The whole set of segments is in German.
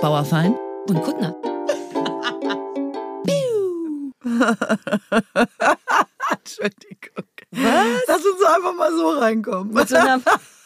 Bauerfein Und Kuttner. Entschuldigung. Was? Lass uns einfach mal so reinkommen. Mit so einer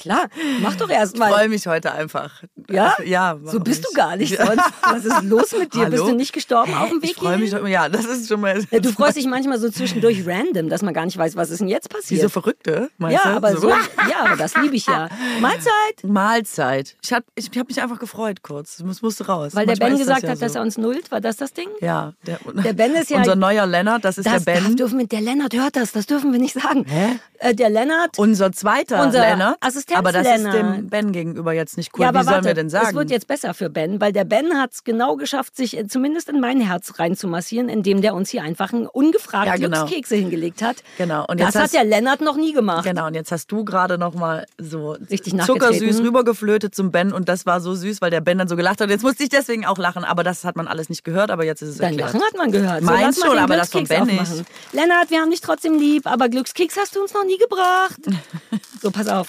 Klar, mach doch erst Ich mal. freue mich heute einfach. Ja? Ja. So bist du nicht? gar nicht sonst. Was ist los mit dir? Bist Hallo? du nicht gestorben auf dem Weg Ich freue mich ja, das ist schon mal. Ja, du freust dich manchmal so zwischendurch random, dass man gar nicht weiß, was ist denn jetzt Wie passiert. so Verrückte, meinst ja, du? aber so, ja, aber das liebe ich ja. Mahlzeit! Mahlzeit. Ich habe ich hab mich einfach gefreut kurz. Das musste raus. Weil der Manchmal Ben ist das gesagt ja hat, so. dass er uns nullt. War das das Ding? Ja, der, Der Ben ist ja- Unser neuer Lennart, das ist Das, der das Ben. dürfen wir, der Lennart hört das, das dürfen wir nicht sagen. Hä? Äh, der Lennart, Unser zweiter Unser Lennart. Aber das ist dem Ben gegenüber jetzt nicht cool. ja, aber Wie sollen warte, wir denn sagen? es wird jetzt besser für Ben, weil der Ben hat es genau geschafft, sich zumindest in mein Herz reinzumassieren, indem der uns hier einfach einen ungefragt Ja, genau. Glückskekse hingelegt hat. Genau, und das jetzt hat hast- der Lennart noch nie gemacht. Genau, und jetzt hast du gerade noch mal so Richtig zuckersüß rübergeflötet zum Ben und das war so süß, weil der Ben dann so gelacht hat. Und jetzt musste ich deswegen auch lachen, aber das hat man alles nicht gehört, aber jetzt ist es Dein erklärt. Lachen hat man gehört. Meins lass mal schon, aber das von Ben nicht. Lennart, wir haben dich trotzdem lieb, aber Glückskeks hast du uns noch nie gebracht. so, pass auf.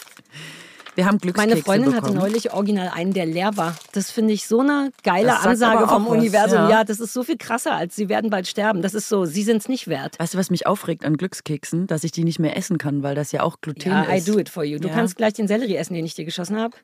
Wir haben Glückskekse Meine Freundin bekommen. hatte neulich original einen, der leer war. Das finde ich so eine geile Ansage vom was, Universum. ja. Ja. das ist so viel krasser, als sie werden bald sterben. Das ist so, sie sind es nicht wert. Weißt du, was mich aufregt an Glückskeksen? Dass ich die nicht mehr essen kann, weil das ja auch Gluten Ja, I ist. do it for you. Du Ja. kannst gleich den Sellerie essen, den ich dir geschossen habe.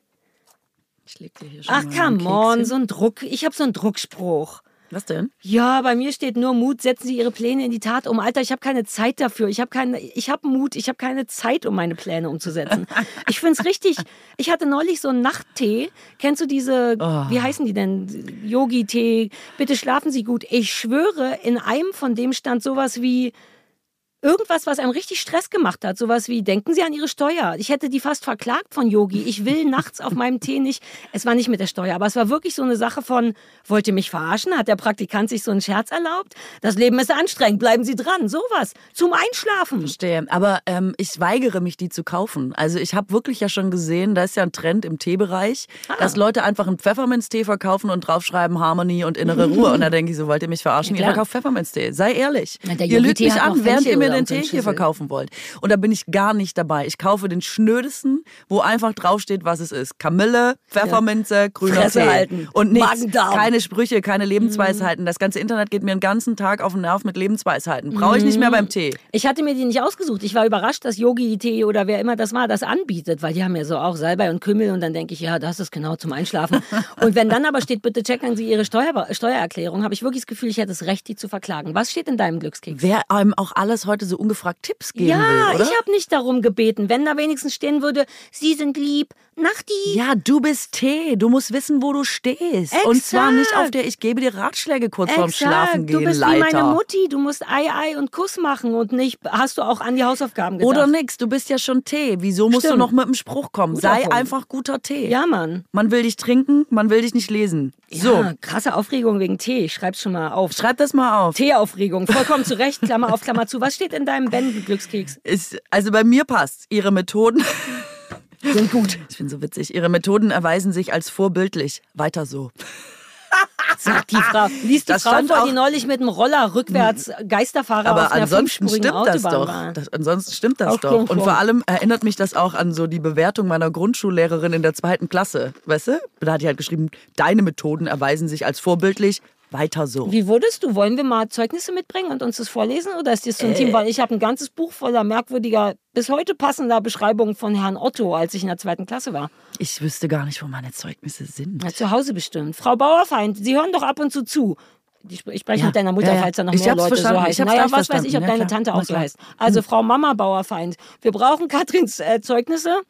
Ich leg dir hier schon Ach, mal come on, so ein Druck. Ich habe so einen Druckspruch. Was denn? Ja, bei mir steht nur Mut, setzen Sie Ihre Pläne in die Tat um. Alter, ich habe keine Zeit dafür. Ich habe keine, ich habe Mut, ich habe keine Zeit, um meine Pläne umzusetzen. Ich find's richtig. Ich hatte neulich so einen Nachttee. Kennst du diese, Oh. wie heißen die denn? Yogi-Tee. Bitte schlafen Sie gut. Ich schwöre, in einem von dem stand sowas wie Irgendwas, was einem richtig Stress gemacht hat. Sowas wie, denken Sie an Ihre Steuer. Ich hätte die fast verklagt von Yogi. Ich will nachts auf meinem Tee nicht. Es war nicht mit der Steuer, aber es war wirklich so eine Sache von, wollt ihr mich verarschen? Hat der Praktikant sich so einen Scherz erlaubt? Das Leben ist anstrengend, bleiben Sie dran. Sowas. Zum Einschlafen. Verstehe. Aber ähm, ich weigere mich, die zu kaufen. Also ich habe wirklich ja schon gesehen, da ist ja ein Trend im Teebereich, Ah. dass Leute einfach einen Pfefferminztee verkaufen und draufschreiben Harmony und innere Ruhe. Und da denke ich so, wollt ihr mich verarschen? Ja, ihr verkauft Pfefferminztee. Sei ehrlich. Der ihr lügt mich an, während ihr mir Fenchel den Tee hier verkaufen wollt. Und da bin ich gar nicht dabei. Ich kaufe den schnödesten, wo einfach draufsteht, was es ist. Kamille, Pfefferminze, grüner Fresse Tee. halten. Und nichts. Keine Sprüche, keine Lebensweisheiten. Das ganze Internet geht mir den ganzen Tag auf den Nerv mit Lebensweisheiten. Brauche ich nicht mehr beim Tee. Ich hatte mir die nicht ausgesucht. Ich war überrascht, dass Yogi-Tee oder wer immer das war, das anbietet, weil die haben ja so auch Salbei und Kümmel und dann denke ich, ja, das ist genau zum Einschlafen. und wenn dann aber steht, bitte checken Sie Ihre Steuer Steuererklärung, habe ich wirklich das Gefühl, ich hätte das Recht, die zu verklagen. Was steht in deinem Glückskeks? Wer einem auch alles heute so ungefragt Tipps geben ja, will, oder? ich habe nicht darum gebeten. Wenn da wenigstens stehen würde, Sie sind lieb, Nachti. ja, du bist Tee. Du musst wissen, wo du stehst. Und zwar nicht auf der Ich gebe dir Ratschläge kurz vorm Schlafen du gehen bist wie Leiter. meine Mutti. Du musst Ei, Ei und Kuss machen und nicht, hast du auch an die Hausaufgaben gedacht. Oder nix, du bist ja schon Tee. Wieso musst du Stimmt. noch mit dem Spruch kommen? Guter Sei Punkt. einfach guter Tee. Ja, Mann. Man will dich trinken, man will dich nicht lesen. So, Ja, krasse Aufregung wegen Tee. Ich schreib's schon mal auf. schreib das mal auf. Teeaufregung, vollkommen zu Recht, Klammer auf, Klammer zu. Was steht in deinem Ben-Glückskeks? Ist, also bei mir passt. Ihre Methoden Sind gut. Ich bin so witzig. Ihre Methoden erweisen sich als vorbildlich. Weiter so. Sagt die Frau. Liest die Das Frau vor, die neulich mit dem Roller rückwärts Geisterfahrer auf Aber einer ansonsten stimmt das Autobahn doch. Das, ansonsten stimmt das Auch doch. Und vor allem erinnert mich das auch an so die Bewertung meiner Grundschullehrerin in der zweiten Klasse. Weißt du? Da hat die halt geschrieben, deine Methoden erweisen sich als vorbildlich. Weiter so. Wie wurdest du? Wollen wir mal Zeugnisse mitbringen und uns das vorlesen? Oder ist das so ein Äh. Team? Weil ich habe ein ganzes Buch voller merkwürdiger, bis heute passender Beschreibungen von Herrn Otto, als ich in der zweiten Klasse war. Ich wüsste gar nicht, wo meine Zeugnisse sind. Ja, zu Hause bestimmt. Frau Bauerfeind, Sie hören doch ab und zu zu. Ich spreche Ja, mit deiner Mutter, ja, ja. falls da noch Ich mehr Leute verstanden, so ich heißen. Naja, was weiß ich, ob verstanden. Ja, deine. Tante Na auch so heißt. Also Frau Mama Bauerfeind, wir brauchen Katrins äh, Zeugnisse.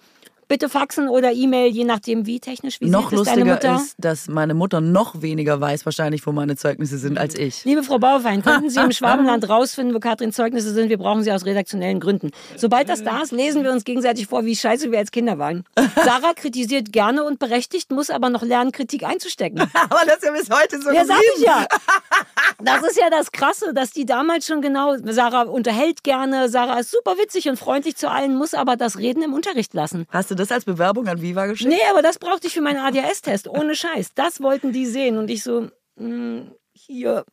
Bitte faxen oder E-Mail, je nachdem wie technisch, wie noch lustiger ist, dass meine Mutter noch weniger weiß wahrscheinlich, wo meine Zeugnisse sind, als ich. Liebe Frau Bauerfeind, könnten Sie im Schwabenland rausfinden, wo Katrins Zeugnisse sind? Wir brauchen sie aus redaktionellen Gründen. Sobald das da ist, lesen wir uns gegenseitig vor, wie scheiße wir als Kinder waren. Sarah kritisiert gerne und berechtigt, muss aber noch lernen, Kritik einzustecken. Aber das ist ja bis heute so Ja, sag ich ja. Das ist ja das Krasse, dass die damals schon genau, Sarah unterhält gerne, Sarah ist super witzig und freundlich zu allen, muss aber das Reden im Unterricht lassen. Hast du das als Bewerbung an Viva geschickt? Nee, aber das brauchte ich für meinen ADHS-Test, ohne Scheiß. Das wollten die sehen und ich so, mh, hier.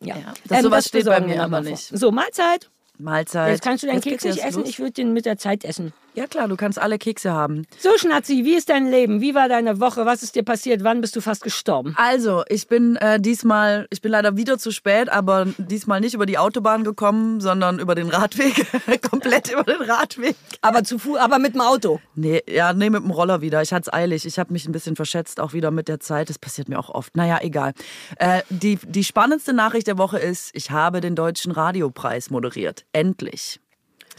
Ja, das sowas steht bei mir aber nicht. vor. So, Mahlzeit. Mahlzeit. Jetzt kannst du deinen Keks nicht essen, los. ich würde den mit der Zeit essen. Ja klar, du kannst alle Kekse haben. So, Schnatzi, wie ist dein Leben? Wie war deine Woche? Was ist dir passiert? Wann bist du fast gestorben? Also, ich bin äh, diesmal, ich bin leider wieder zu spät, aber diesmal nicht über die Autobahn gekommen, sondern über den Radweg. Komplett über den Radweg. Aber zu Fuß, aber mit dem Auto. Nee, ja, nee, mit dem Roller wieder. Ich hatte es eilig. Ich habe mich ein bisschen verschätzt, auch wieder mit der Zeit. Das passiert mir auch oft. Naja, egal. Äh, die, die spannendste Nachricht der Woche ist, ich habe den Deutschen Radiopreis moderiert. Endlich.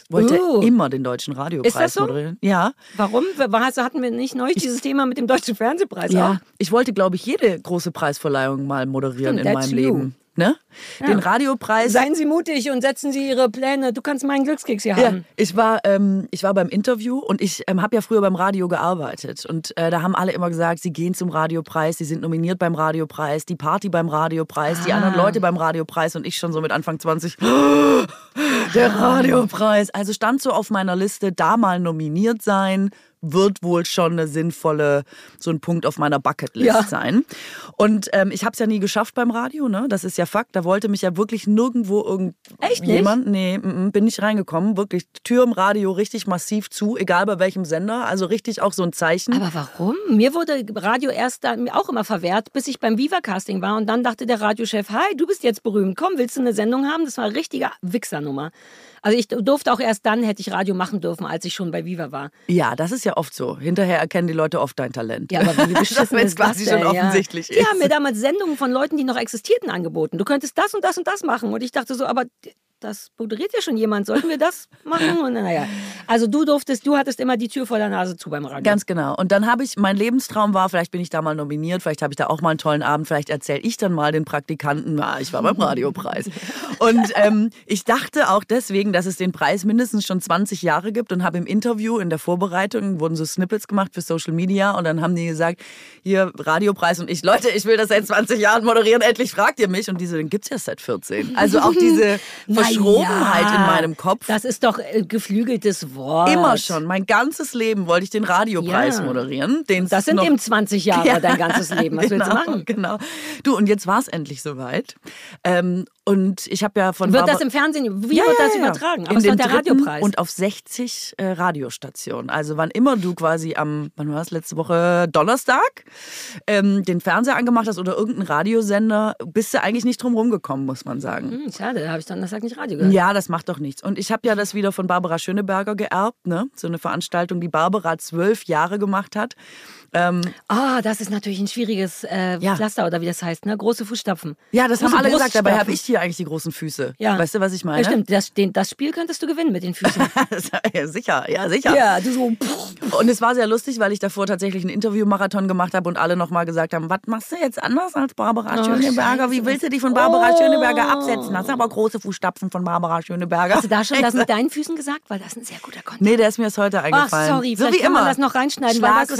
Ich wollte Oh. immer den Deutschen Radiopreis Ist das so? moderieren. Ja. Warum? Also hatten wir nicht neulich dieses Thema mit dem Deutschen Fernsehpreis auch? Ja. Ich wollte, glaube ich, jede große Preisverleihung mal moderieren Stimmt, in meinem you. Leben. Ne? Den Radiopreis. Seien Sie mutig und setzen Sie Ihre Pläne. Du kannst meinen Glückskeks hier Ja, haben. ich war, ähm, ich war beim Interview und ich ähm, habe ja früher beim Radio gearbeitet. Und äh, da haben alle immer gesagt, sie gehen zum Radiopreis, sie sind nominiert beim Radiopreis, die Party beim Radiopreis, die Ah. anderen Leute beim Radiopreis und ich schon so mit Anfang 20. Der Radiopreis. Also stand so auf meiner Liste, da mal nominiert sein, wird wohl schon eine sinnvolle, so ein Punkt auf meiner Bucketlist Ja. sein. Und ähm, ich habe es ja nie geschafft beim Radio, ne? Das ist ja Fakt. Da wollte mich ja wirklich nirgendwo irgendjemand. Nee, mm, mm, bin nicht reingekommen. Wirklich Tür im Radio richtig massiv zu, egal bei welchem Sender. Also richtig auch so ein Zeichen. Aber warum? Mir wurde Radio erst da, mir auch immer verwehrt, bis ich beim Viva-Casting war. Und dann dachte der Radiochef, hi, du bist jetzt berühmt. Komm, willst du eine Sendung haben? Das war eine richtige Wichsernummer. Also ich durfte auch erst dann, hätte ich Radio machen dürfen, als ich schon bei Viva war. ja, das ist ja oft so. Hinterher erkennen die Leute oft dein Talent. Ja, aber wie beschissen Wenn es ist das quasi schon denn, ja? offensichtlich Die ist. haben mir damals Sendungen von Leuten, die noch existierten, angeboten. Du könntest das und das und das machen. Und ich dachte so, aber das moderiert ja schon jemand. Sollten wir das machen? Und naja. Also du durftest, du hattest immer die Tür vor der Nase zu beim Radio. Ganz genau. Und dann habe ich, mein Lebenstraum war, vielleicht bin ich da mal nominiert, vielleicht habe ich da auch mal einen tollen Abend, vielleicht erzähle ich dann mal den Praktikanten, na, ich war beim Radiopreis. Und ähm, ich dachte auch deswegen, dass es den Preis mindestens schon 20 Jahre gibt und habe im Interview, in der Vorbereitung, wurden so Snippets gemacht für Social Media und dann haben die gesagt, hier Radiopreis und ich, Leute, ich will das seit 20 Jahren moderieren, endlich fragt ihr mich. Und diese, den gibt's ja seit 14. Also auch diese Verschrobenheit Na ja, in meinem Kopf. Das ist doch äh, geflügeltes Wort. Immer schon. Mein ganzes Leben wollte ich den Radiopreis Ja. moderieren. Das sind eben 20 Jahre, dein ganzes Leben. Was genau, willst du machen? Genau. Du, und jetzt war es endlich soweit. Ähm, und ich habe ja von Wird Barbara- das im Fernsehen, wie Ja, wird ja, das ja. übertragen? Aber In den der Radiopreis. Und auf 60 äh, Radiostationen. Also wann immer du quasi am, wann war es, letzte Woche Donnerstag, ähm, den Fernseher angemacht hast oder irgendeinen Radiosender, bist du eigentlich nicht drum rumgekommen, muss man sagen. Hm, schade, da habe ich Donnerstag nicht Radio gehört. Ja, das macht doch nichts. Und ich habe ja das wieder von Barbara Schöneberger geerbt, ne? So eine Veranstaltung, die Barbara zwölf Jahre gemacht hat. Ähm, Ah, das ist natürlich ein schwieriges äh, Ja. Pflaster oder wie das heißt, ne? Große Fußstapfen. ja, das Große haben alle gesagt, dabei habe ich hier eigentlich die großen Füße. Ja. Weißt du, was ich meine? Ja, stimmt, das, den, das Spiel könntest du gewinnen mit den Füßen. ja, sicher, ja, sicher. ja, du so. Pff. Und es war sehr lustig, weil ich davor tatsächlich einen Interviewmarathon gemacht habe und alle nochmal gesagt haben, was machst du jetzt anders als Barbara Oh, Schöneberger? Wie willst du dich von Barbara Oh. Schöneberger absetzen? Das sind aber große Fußstapfen von Barbara Schöneberger. Hast du da schon das mit deinen Füßen gesagt? Weil das ist ein sehr guter Content. Nee, der ist mir erst heute eingefallen. sorry, so vielleicht wie kann immer. man das noch reinschneiden, weil das ist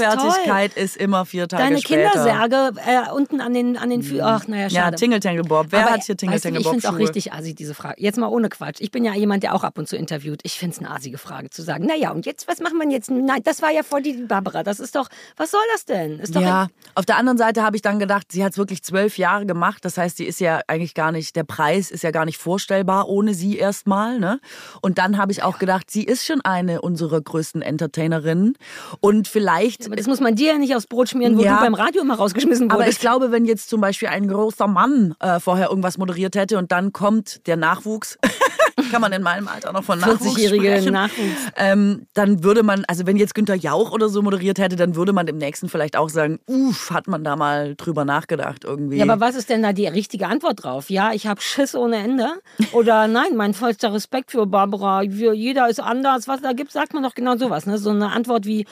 Schlagfertigkeit ist, immer vier Tage Deine später. Kindersärge äh, unten an den, an den Füßen. Ach, naja, Ja, schade. Tingle Tangle Bob. Wer Aber, hat hier Tingle Tangle Ich Bob finde es auch richtig assi, diese Frage. Jetzt mal ohne Quatsch. Ich bin ja jemand, der auch ab und zu interviewt. Ich finde es eine assige Frage zu sagen. Naja, und jetzt, was machen wir jetzt? Nein, das war ja vor die Barbara. Das ist doch, was soll das denn? Ist doch Ja, auf der anderen Seite habe ich dann gedacht, sie hat es wirklich zwölf Jahre gemacht. Das heißt, sie ist ja eigentlich gar nicht, der Preis ist ja gar nicht vorstellbar ohne sie erstmal. Ne? Und dann habe ich auch gedacht, sie ist schon eine unserer größten Entertainerinnen. Und vielleicht Aber das muss man dir ja nicht aufs Brot schmieren, wo Ja. du beim Radio immer rausgeschmissen Aber wurdest. ich glaube, wenn jetzt zum Beispiel ein großer Mann äh, vorher irgendwas moderiert hätte und dann kommt der Nachwuchs, kann man in meinem Alter noch von Nachwuchs 40-jährige sprechen, Nachwuchs. Ähm, dann würde man, also wenn jetzt Günther Jauch oder so moderiert hätte, dann würde man dem Nächsten vielleicht auch sagen, uff, hat man da mal drüber nachgedacht irgendwie. Ja, aber was ist denn da die richtige Antwort drauf? Ja, ich habe Schiss ohne Ende. Oder nein, mein vollster Respekt für Barbara. Jeder ist anders. Was da gibt, sagt man doch genau sowas. Ne? So eine Antwort wie,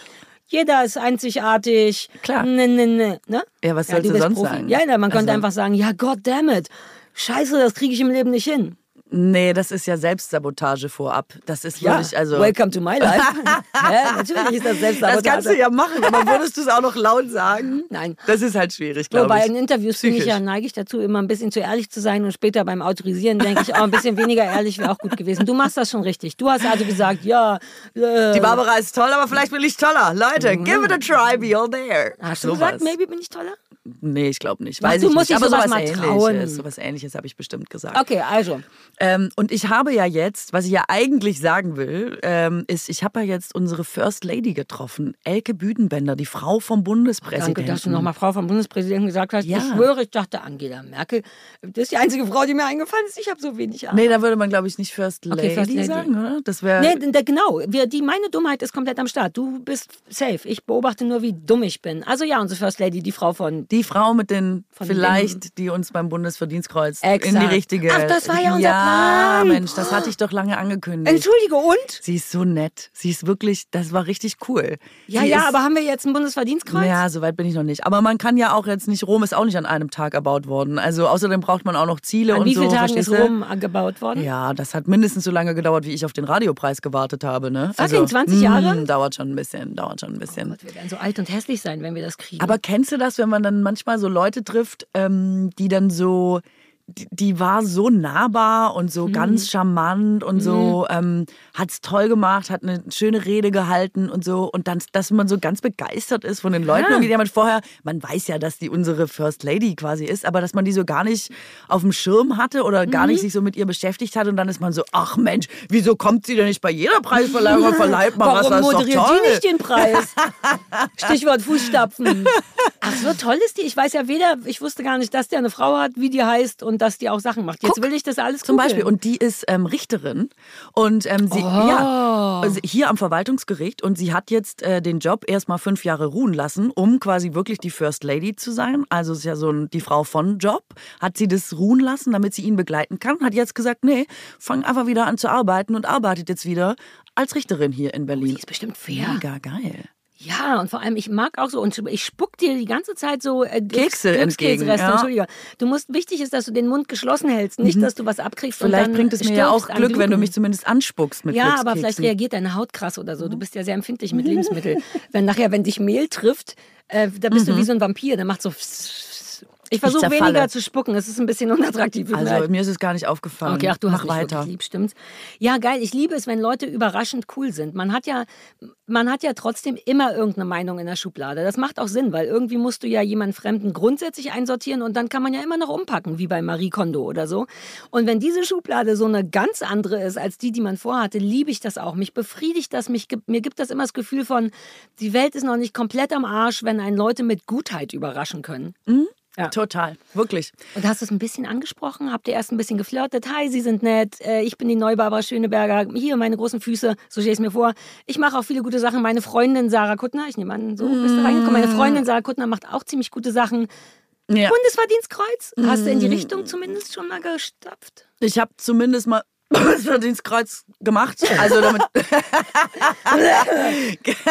jeder ist einzigartig. Klar. Ne, ne, ne. ne? Ja, was du bist sonst Profi. sagen? Ja, ja, man könnte Also- einfach sagen, ja, God damn it. Scheiße, das kriege ich im Leben nicht hin. Nee, das ist ja Selbstsabotage vorab. Das ist Ja, wirklich, also. welcome to my life. Hä? Natürlich ist das das Selbstsabotage. kannst du ja machen, aber würdest du es auch noch laut sagen? Nein. Das ist halt schwierig, glaube bei ich. den Interviews finde ich ja, neige ich dazu, immer ein bisschen zu ehrlich zu sein und später beim Autorisieren denke ich, oh, ein bisschen weniger ehrlich wäre auch gut gewesen. Du machst das schon richtig. Du hast also gesagt, ja. Äh, Die Barbara ist toll, aber vielleicht bin ich toller. Leute, give it a try, be all there. hast du gesagt, maybe bin ich toller? Nee, ich glaube nicht. Ach, Weiß du ich musst nicht. dich Aber sowas sowas mal ähnliches, trauen. sowas ähnliches habe ich bestimmt gesagt. Okay, also. Ähm, und ich habe ja jetzt, was ich ja eigentlich sagen will, ähm, ist, ich habe ja jetzt unsere First Lady getroffen, Elke Büdenbender, die Frau vom Bundespräsidenten. Danke, dass du nochmal Frau vom Bundespräsidenten gesagt hast. Ja. Ich schwöre, ich dachte Angela Merkel. Das ist die einzige Frau, die mir eingefallen ist. Ich habe so wenig Ahnung. Nee, da würde man, glaube ich, nicht First Lady, Okay, First Lady. sagen, oder? Das wäre. Nee, d- d- genau. Wir, die, meine Dummheit ist komplett am Start. Du bist safe. Ich beobachte nur, wie dumm ich bin. Also ja, unsere First Lady, die Frau von... Die Frau mit den, vielleicht, die uns beim Bundesverdienstkreuz in Exakt. die richtige. Ach, das war ja unser Ja, Plan. Mensch, das hatte ich doch lange angekündigt. Entschuldige, und? Sie ist so nett. Sie ist wirklich, das war richtig cool. Ja, Sie ja, aber haben wir jetzt ein Bundesverdienstkreuz? Ja, so weit bin ich noch nicht. Aber man kann ja auch jetzt nicht, Rom ist auch nicht an einem Tag erbaut worden. Also außerdem braucht man auch noch Ziele An und wie so. vielen Tagen ist? Rom gebaut worden? Ja, das hat mindestens so lange gedauert, wie ich auf den Radiopreis gewartet habe. Ne? Fucking 20 Jahre? mm, dauert schon ein bisschen, dauert schon ein bisschen. Gott, wir werden so alt und hässlich sein, wenn wir das kriegen. Aber kennst du das, wenn man dann manchmal so Leute trifft, ähm, die dann so, die, die war so nahbar und Mhm. so ganz charmant und so, ähm, hat's toll gemacht, hat eine schöne Rede gehalten und so. Und dann, dass man so ganz begeistert ist von den Leuten. Und die man vorher, man weiß ja, dass die unsere First Lady quasi ist, aber dass man die so gar nicht auf dem Schirm hatte oder gar Mhm. nicht sich so mit ihr beschäftigt hat. Und dann ist man so, ach Mensch, wieso kommt sie denn nicht bei jeder Preisverleihung verleiht mal was? Warum Das ist doch moderiert toll. die nicht den Preis? Stichwort Fußstapfen. Ach, so toll ist die. Ich weiß ja weder, ich wusste gar nicht, dass der eine Frau hat, wie die heißt und dass die auch Sachen macht. Jetzt Guck, will ich das alles Zum googeln. Beispiel. Und die ist ähm, Richterin und ähm, sie, Oh. ja, also hier am Verwaltungsgericht und sie hat jetzt äh, den Job erstmal fünf Jahre ruhen lassen, um quasi wirklich die First Lady zu sein. Also ist ja so ein, die Frau von Job. Hat sie das ruhen lassen, damit sie ihn begleiten kann. Hat jetzt gesagt, nee, fang einfach wieder an zu arbeiten und arbeitet jetzt wieder als Richterin hier in Berlin. Die ist bestimmt fair. Mega geil. Ja, und vor allem, ich mag auch so, und ich spuck dir die ganze Zeit so äh, Kekse entgegen, ja. Entschuldige. Du musst, wichtig ist, dass du den Mund geschlossen hältst, nicht, dass du was abkriegst Mhm. Vielleicht bringt es mir ja auch Glück, wenn du mich zumindest anspuckst mit Ja, aber vielleicht reagiert deine Haut krass oder so. Du bist ja sehr empfindlich mit Lebensmitteln. wenn nachher, wenn dich Mehl trifft, äh, da bist du wie so ein Vampir, der macht so. Ich versuche weniger zu spucken. Es ist ein bisschen unattraktiv. Mir leid. Also mir ist es gar nicht aufgefallen. Okay, ach, du Mach hast weiter. lieb, stimmt's? Ja, geil. Ich liebe es, wenn Leute überraschend cool sind. Man hat ja, man hat ja trotzdem immer irgendeine Meinung in der Schublade. Das macht auch Sinn, weil irgendwie musst du ja jemanden Fremden grundsätzlich einsortieren und dann kann man ja immer noch umpacken, wie bei Marie Kondo oder so. Und wenn diese Schublade so eine ganz andere ist als die, die man vorhatte, liebe ich das auch. Mich befriedigt das, mich, mir gibt das immer das Gefühl von, die Welt ist noch nicht komplett am Arsch, wenn einen Leute mit Gutheit überraschen können. Ja. Total, wirklich. Und hast du es ein bisschen angesprochen? Habt ihr erst ein bisschen geflirtet? Hi, Sie sind nett. Äh, Ich bin die neue Barbara Schöneberger. Hier meine großen Füße. So stelle ich es mir vor. Ich mache auch viele gute Sachen. Meine Freundin Sarah Kuttner, ich nehme an, so bist du reingekommen. Meine Freundin Sarah Kuttner macht auch ziemlich gute Sachen. Ja. Bundesverdienstkreuz? Hast du in die Richtung zumindest schon mal gestapft? Ich habe zumindest mal das Verdienstkreuz gemacht. Also damit.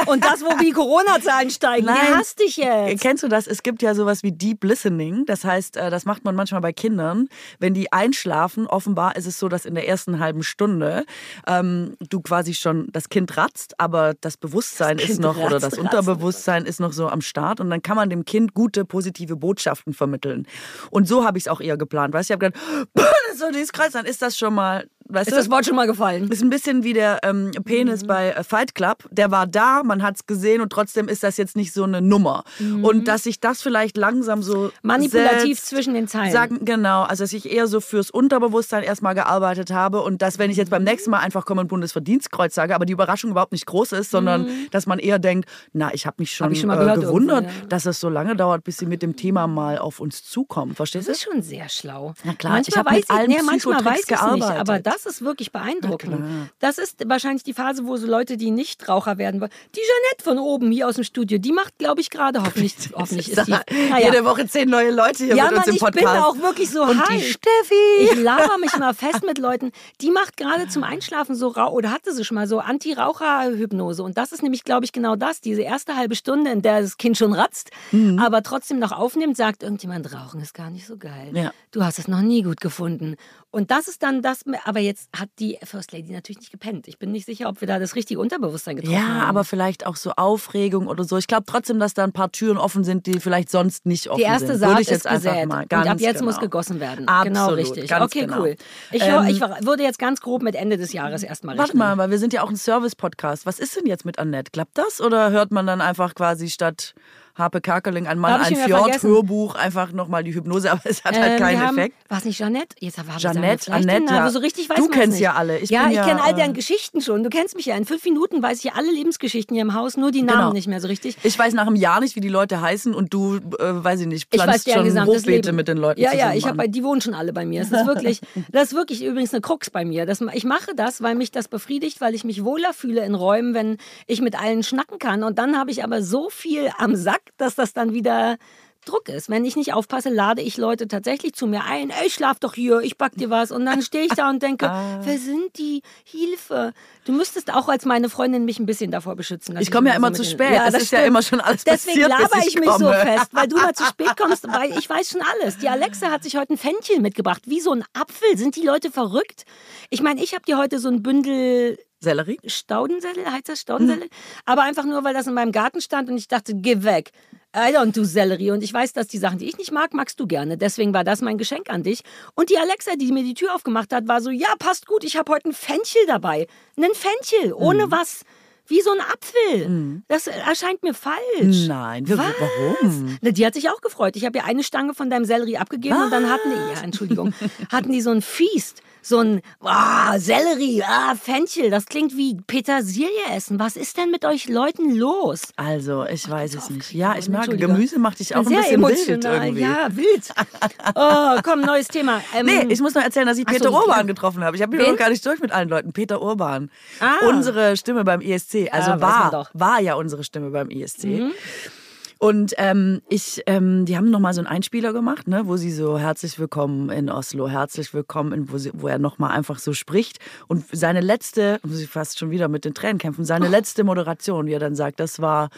Und das, wo die Corona-Zahlen steigen. Nein. Wer hasst dich jetzt? Kennst du das? Es gibt ja sowas wie Deep Listening. Das heißt, äh, das macht man manchmal bei Kindern. Wenn die einschlafen, offenbar ist es so, dass in der ersten halben Stunde ähm, du quasi schon das Kind ratzt, aber das Bewusstsein Das ist noch oder ratzt, das ratzt. Unterbewusstsein ist noch so am Start und dann kann man dem Kind gute, positive Botschaften vermitteln. Und so habe ich es auch eher geplant. Weißt du, ich habe gedacht, das soll dieses Kreuz sein, ist das schon mal, weißt Ist du? das Wort schon mal gefallen? Ist ein bisschen wie der ähm, Penis Mhm. bei äh, Fight Club. Der war da, man hat es gesehen und trotzdem ist das jetzt nicht so eine Nummer. Und dass sich das vielleicht langsam so Mhm. Manipulativ setzt, zwischen den Zeilen. Sagen, genau, also dass ich eher so fürs Unterbewusstsein erstmal gearbeitet habe und dass, wenn ich jetzt beim nächsten Mal einfach komme und Bundesverdienstkreuz sage, aber die Überraschung überhaupt nicht groß ist, sondern dass man eher denkt, na, ich habe mich schon Mhm. ich schon mal äh, gewundert, ja. dass es so lange dauert, bis sie mit dem Thema mal auf uns zukommen. Verstehst Das du? ist schon sehr schlau. Na klar, manchmal ich hab weiß mit allen nee, manchmal Psychotricks weiß ich nicht, gearbeitet. aber das ist wirklich beeindruckend. Das ist wahrscheinlich die Phase, wo so Leute, die nicht Raucher werden wollen. Die Jeanette von oben hier aus dem Studio, die macht, glaube ich, gerade hoffentlich, hoffentlich ist die. Naja. Jede Woche zehn neue Leute hier Ja, mit Mann, uns im ich Podcast. bin auch wirklich so Und hi. die Steffi. Ich laber mich mal fest mit Leuten. Die macht gerade zum Einschlafen so Rauch oder hatte sie schon mal so Anti-Raucher-Hypnose. Und das ist nämlich, glaube ich, genau das. Diese erste halbe Stunde, in der das Kind schon ratzt, Mhm. aber trotzdem noch aufnimmt, sagt irgendjemand, Rauchen ist gar nicht so geil. Ja. Du hast es noch nie gut gefunden. Und das ist dann das, aber jetzt hat die First Lady natürlich nicht gepennt. Ich bin nicht sicher, ob wir da das richtige Unterbewusstsein getroffen haben. Ja, aber vielleicht auch so Aufregung oder so. Ich glaube trotzdem, dass da ein paar Türen offen sind, die vielleicht sonst nicht offen Die erste sind. Saat Würde ich ist jetzt einfach gesät. mal. und Ganz ab jetzt genau. muss gegossen werden. Absolut, genau richtig. okay, genau. cool. Ich, Ähm, ich würde jetzt ganz grob mit Ende des Jahres erstmal Warte mal, weil wir sind ja auch ein Service-Podcast. Was ist denn jetzt mit Annette? Klappt das oder hört man dann einfach quasi statt Harpe Kerkeling, ein Mann, Hab ein schon wieder Fjord, vergessen. Hörbuch, einfach nochmal die Hypnose, aber es hat halt Ähm, keinen wir haben, Effekt. War es nicht Jeanette? Jetzt haben wir Jeanette, Annette, ja. aber so richtig weiß Du kennst nicht. ja alle. Ich ja, ich ja, kenne all äh, deren Geschichten schon. Du kennst mich ja. In fünf Minuten weiß ich ja alle Lebensgeschichten hier im Haus, nur die Namen Genau. nicht mehr so richtig. Ich weiß nach einem Jahr nicht, wie die Leute heißen und du, äh, weiß ich nicht, Ich weiß schon Hochbeete mit den Leuten Ja, ja, ich an. habe, die wohnen schon alle bei mir. Das ist wirklich, das ist wirklich übrigens eine Krux bei mir. Das, ich mache das, weil mich das befriedigt, weil ich mich wohler fühle in Räumen, wenn ich mit allen schnacken kann. Und dann habe ich aber so viel am Sack, dass das dann wieder Druck ist. Wenn ich nicht aufpasse, lade ich Leute tatsächlich zu mir ein. Ey, schlaf doch hier, ich back dir was. Und dann stehe ich da und denke, Ah. wer sind die? Hilfe. Du müsstest auch als meine Freundin mich ein bisschen davor beschützen. Ich komme ja immer zu spät. Es ist ja stimmt. immer schon alles Deswegen passiert, laber ich ich mich so fest, weil du mal zu spät kommst, weil ich weiß schon alles. Die Alexa hat sich heute ein Fenchel mitgebracht, wie so ein Apfel. Sind die Leute verrückt? Ich meine, ich habe dir heute so ein Bündel Sellerie? Staudensellerie, heißt das Staudensellerie? Aber einfach nur, weil das in meinem Garten stand und ich dachte, geh weg. I don't do Sellerie. Und ich weiß, dass die Sachen, die ich nicht mag, magst du gerne. Deswegen war das mein Geschenk an dich. Und die Alexa, die mir die Tür aufgemacht hat, war so, ja, passt gut, ich habe heute ein Fenchel dabei. Einen Fenchel, ohne was. Wie so ein Apfel. Das erscheint mir falsch. Nein, wir- Was? warum? Na, die hat sich auch gefreut. Ich habe ihr eine Stange von deinem Sellerie abgegeben und dann hatten die, ja, Entschuldigung, hatten die so ein Feast. So ein ah, Sellerie, ah, Fenchel, das klingt wie Petersilie essen. Was ist denn mit euch Leuten los? Also, ich weiß es nicht. Ja, ich mag. Gemüse, macht dich auch ein Sehr bisschen wild emotional, irgendwie. ja, wild. Oh, komm, neues Thema. Ähm, Nee, ich muss noch erzählen, dass ich Ach so, Peter Urban getroffen habe. Ich habe Wen? noch gar nicht durch mit allen Leuten. Peter Urban. Ah. Unsere Stimme beim ISC. Also Ja, war, doch. Mhm. war ja unsere Stimme beim ISC. Und ähm, ich, ähm, die haben nochmal so einen Einspieler gemacht, ne, wo sie so herzlich willkommen in Oslo, herzlich willkommen, in, wo, sie, wo er nochmal einfach so spricht. Und seine letzte, muss ich fast schon wieder mit den Tränen kämpfen, Oh. seine letzte Moderation, wie er dann sagt, das war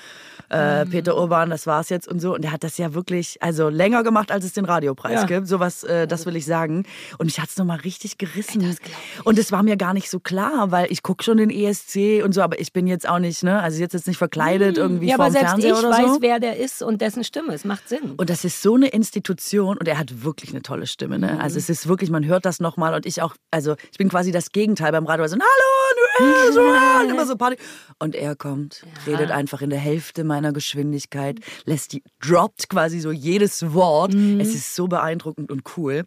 äh, Mhm. Peter Urban, das war's jetzt und so. Und er hat das ja wirklich, also länger gemacht, als es den Radiopreis Ja. gibt. Sowas, äh, das will ich sagen. Und mich hat's nochmal richtig gerissen. und es war mir gar nicht so klar, weil ich gucke schon den ESC und so, aber ich bin jetzt auch nicht, ne, also jetzt jetzt nicht verkleidet irgendwie Mhm. ja, vor aber dem selbst Fernseher ich oder weiß, so. wer der ist und dessen Stimme. Es macht Sinn. Und das ist so eine Institution und er hat wirklich eine tolle Stimme. Ne? Mhm. Also es ist wirklich, man hört das nochmal und ich auch, also ich bin quasi das Gegenteil beim Radio. Also, hallo, und, so, äh, und immer so Party. Und er kommt, redet einfach in der Hälfte meiner Geschwindigkeit, lässt die, droppt quasi so jedes Wort. Mhm. Es ist so beeindruckend und cool.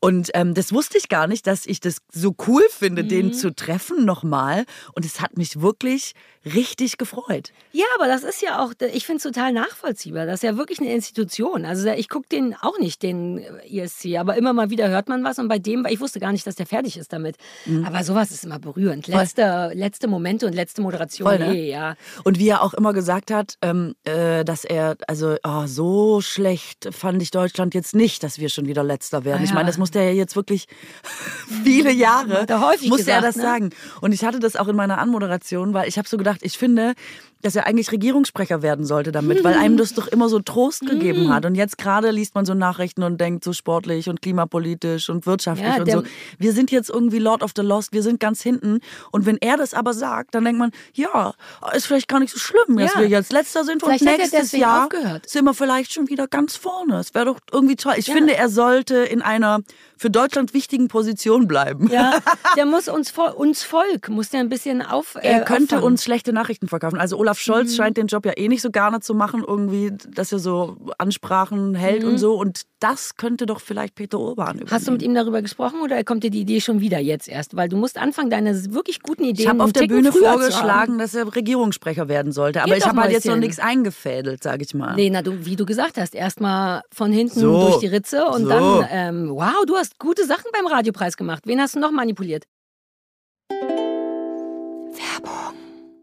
Und ähm, das wusste ich gar nicht, dass ich das so cool finde, Mhm. den zu treffen nochmal. Und es hat mich wirklich richtig gefreut. Ja, aber das ist ja auch, ich finde es total nachvollziehbar. Das ist ja wirklich eine Institution. Also ich gucke den auch nicht, den ESC, aber immer mal wieder hört man was und bei dem, ich wusste gar nicht, dass der fertig ist damit. Mhm. Aber sowas ist immer berührend. Letzte, letzte Momente und letzte Moderation. Voll, ne? nee, ja. Und wie er auch immer gesagt hat, ähm, äh, dass er, also oh, so schlecht fand ich Deutschland jetzt nicht, dass wir schon wieder letzter werden. Ah, Ich meine, das musste er ja jetzt wirklich viele Jahre, er häufig musste er gesagt, das ne? sagen. Und ich hatte das auch in meiner Anmoderation, weil ich habe so gedacht, ich finde, dass er eigentlich Regierungssprecher werden sollte damit, weil einem das doch immer so Trost Mhm. gegeben hat. Und jetzt gerade liest man so Nachrichten und denkt so sportlich und klimapolitisch und wirtschaftlich Ja, und so. Wir sind jetzt irgendwie Lord of the Lost, wir sind ganz hinten. Und wenn er das aber sagt, dann denkt man, ja, ist vielleicht gar nicht so schlimm, dass Ja. wir jetzt letzter sind und Vielleicht nächstes Jahr sind wir vielleicht schon wieder ganz vorne. Es wäre doch irgendwie toll. Ich finde, er sollte in einer für Deutschland wichtigen Position bleiben. Ja, der muss uns, uns Volk, muss der ein bisschen auf. Er äh, könnte auffangen. uns schlechte Nachrichten verkaufen. Also Olaf Mhm. Scholz scheint den Job ja eh nicht so gerne zu machen, irgendwie, dass er so Ansprachen hält und so. Und das könnte doch vielleicht Peter Urban übernehmen. Mhm. Hast du mit ihm darüber gesprochen oder kommt dir die Idee schon wieder jetzt erst? Weil du musst anfangen, deine wirklich guten Ideen ich habe auf der Bühne vorgeschlagen, dass er Regierungssprecher werden sollte. Aber Geht ich habe halt jetzt noch nichts eingefädelt, sage ich mal. Nee, na, du, wie du gesagt hast, erstmal von hinten So. durch die Ritze und So. dann, ähm, wow, du hast gute Sachen beim Radiopreis gemacht. Wen hast du noch manipuliert?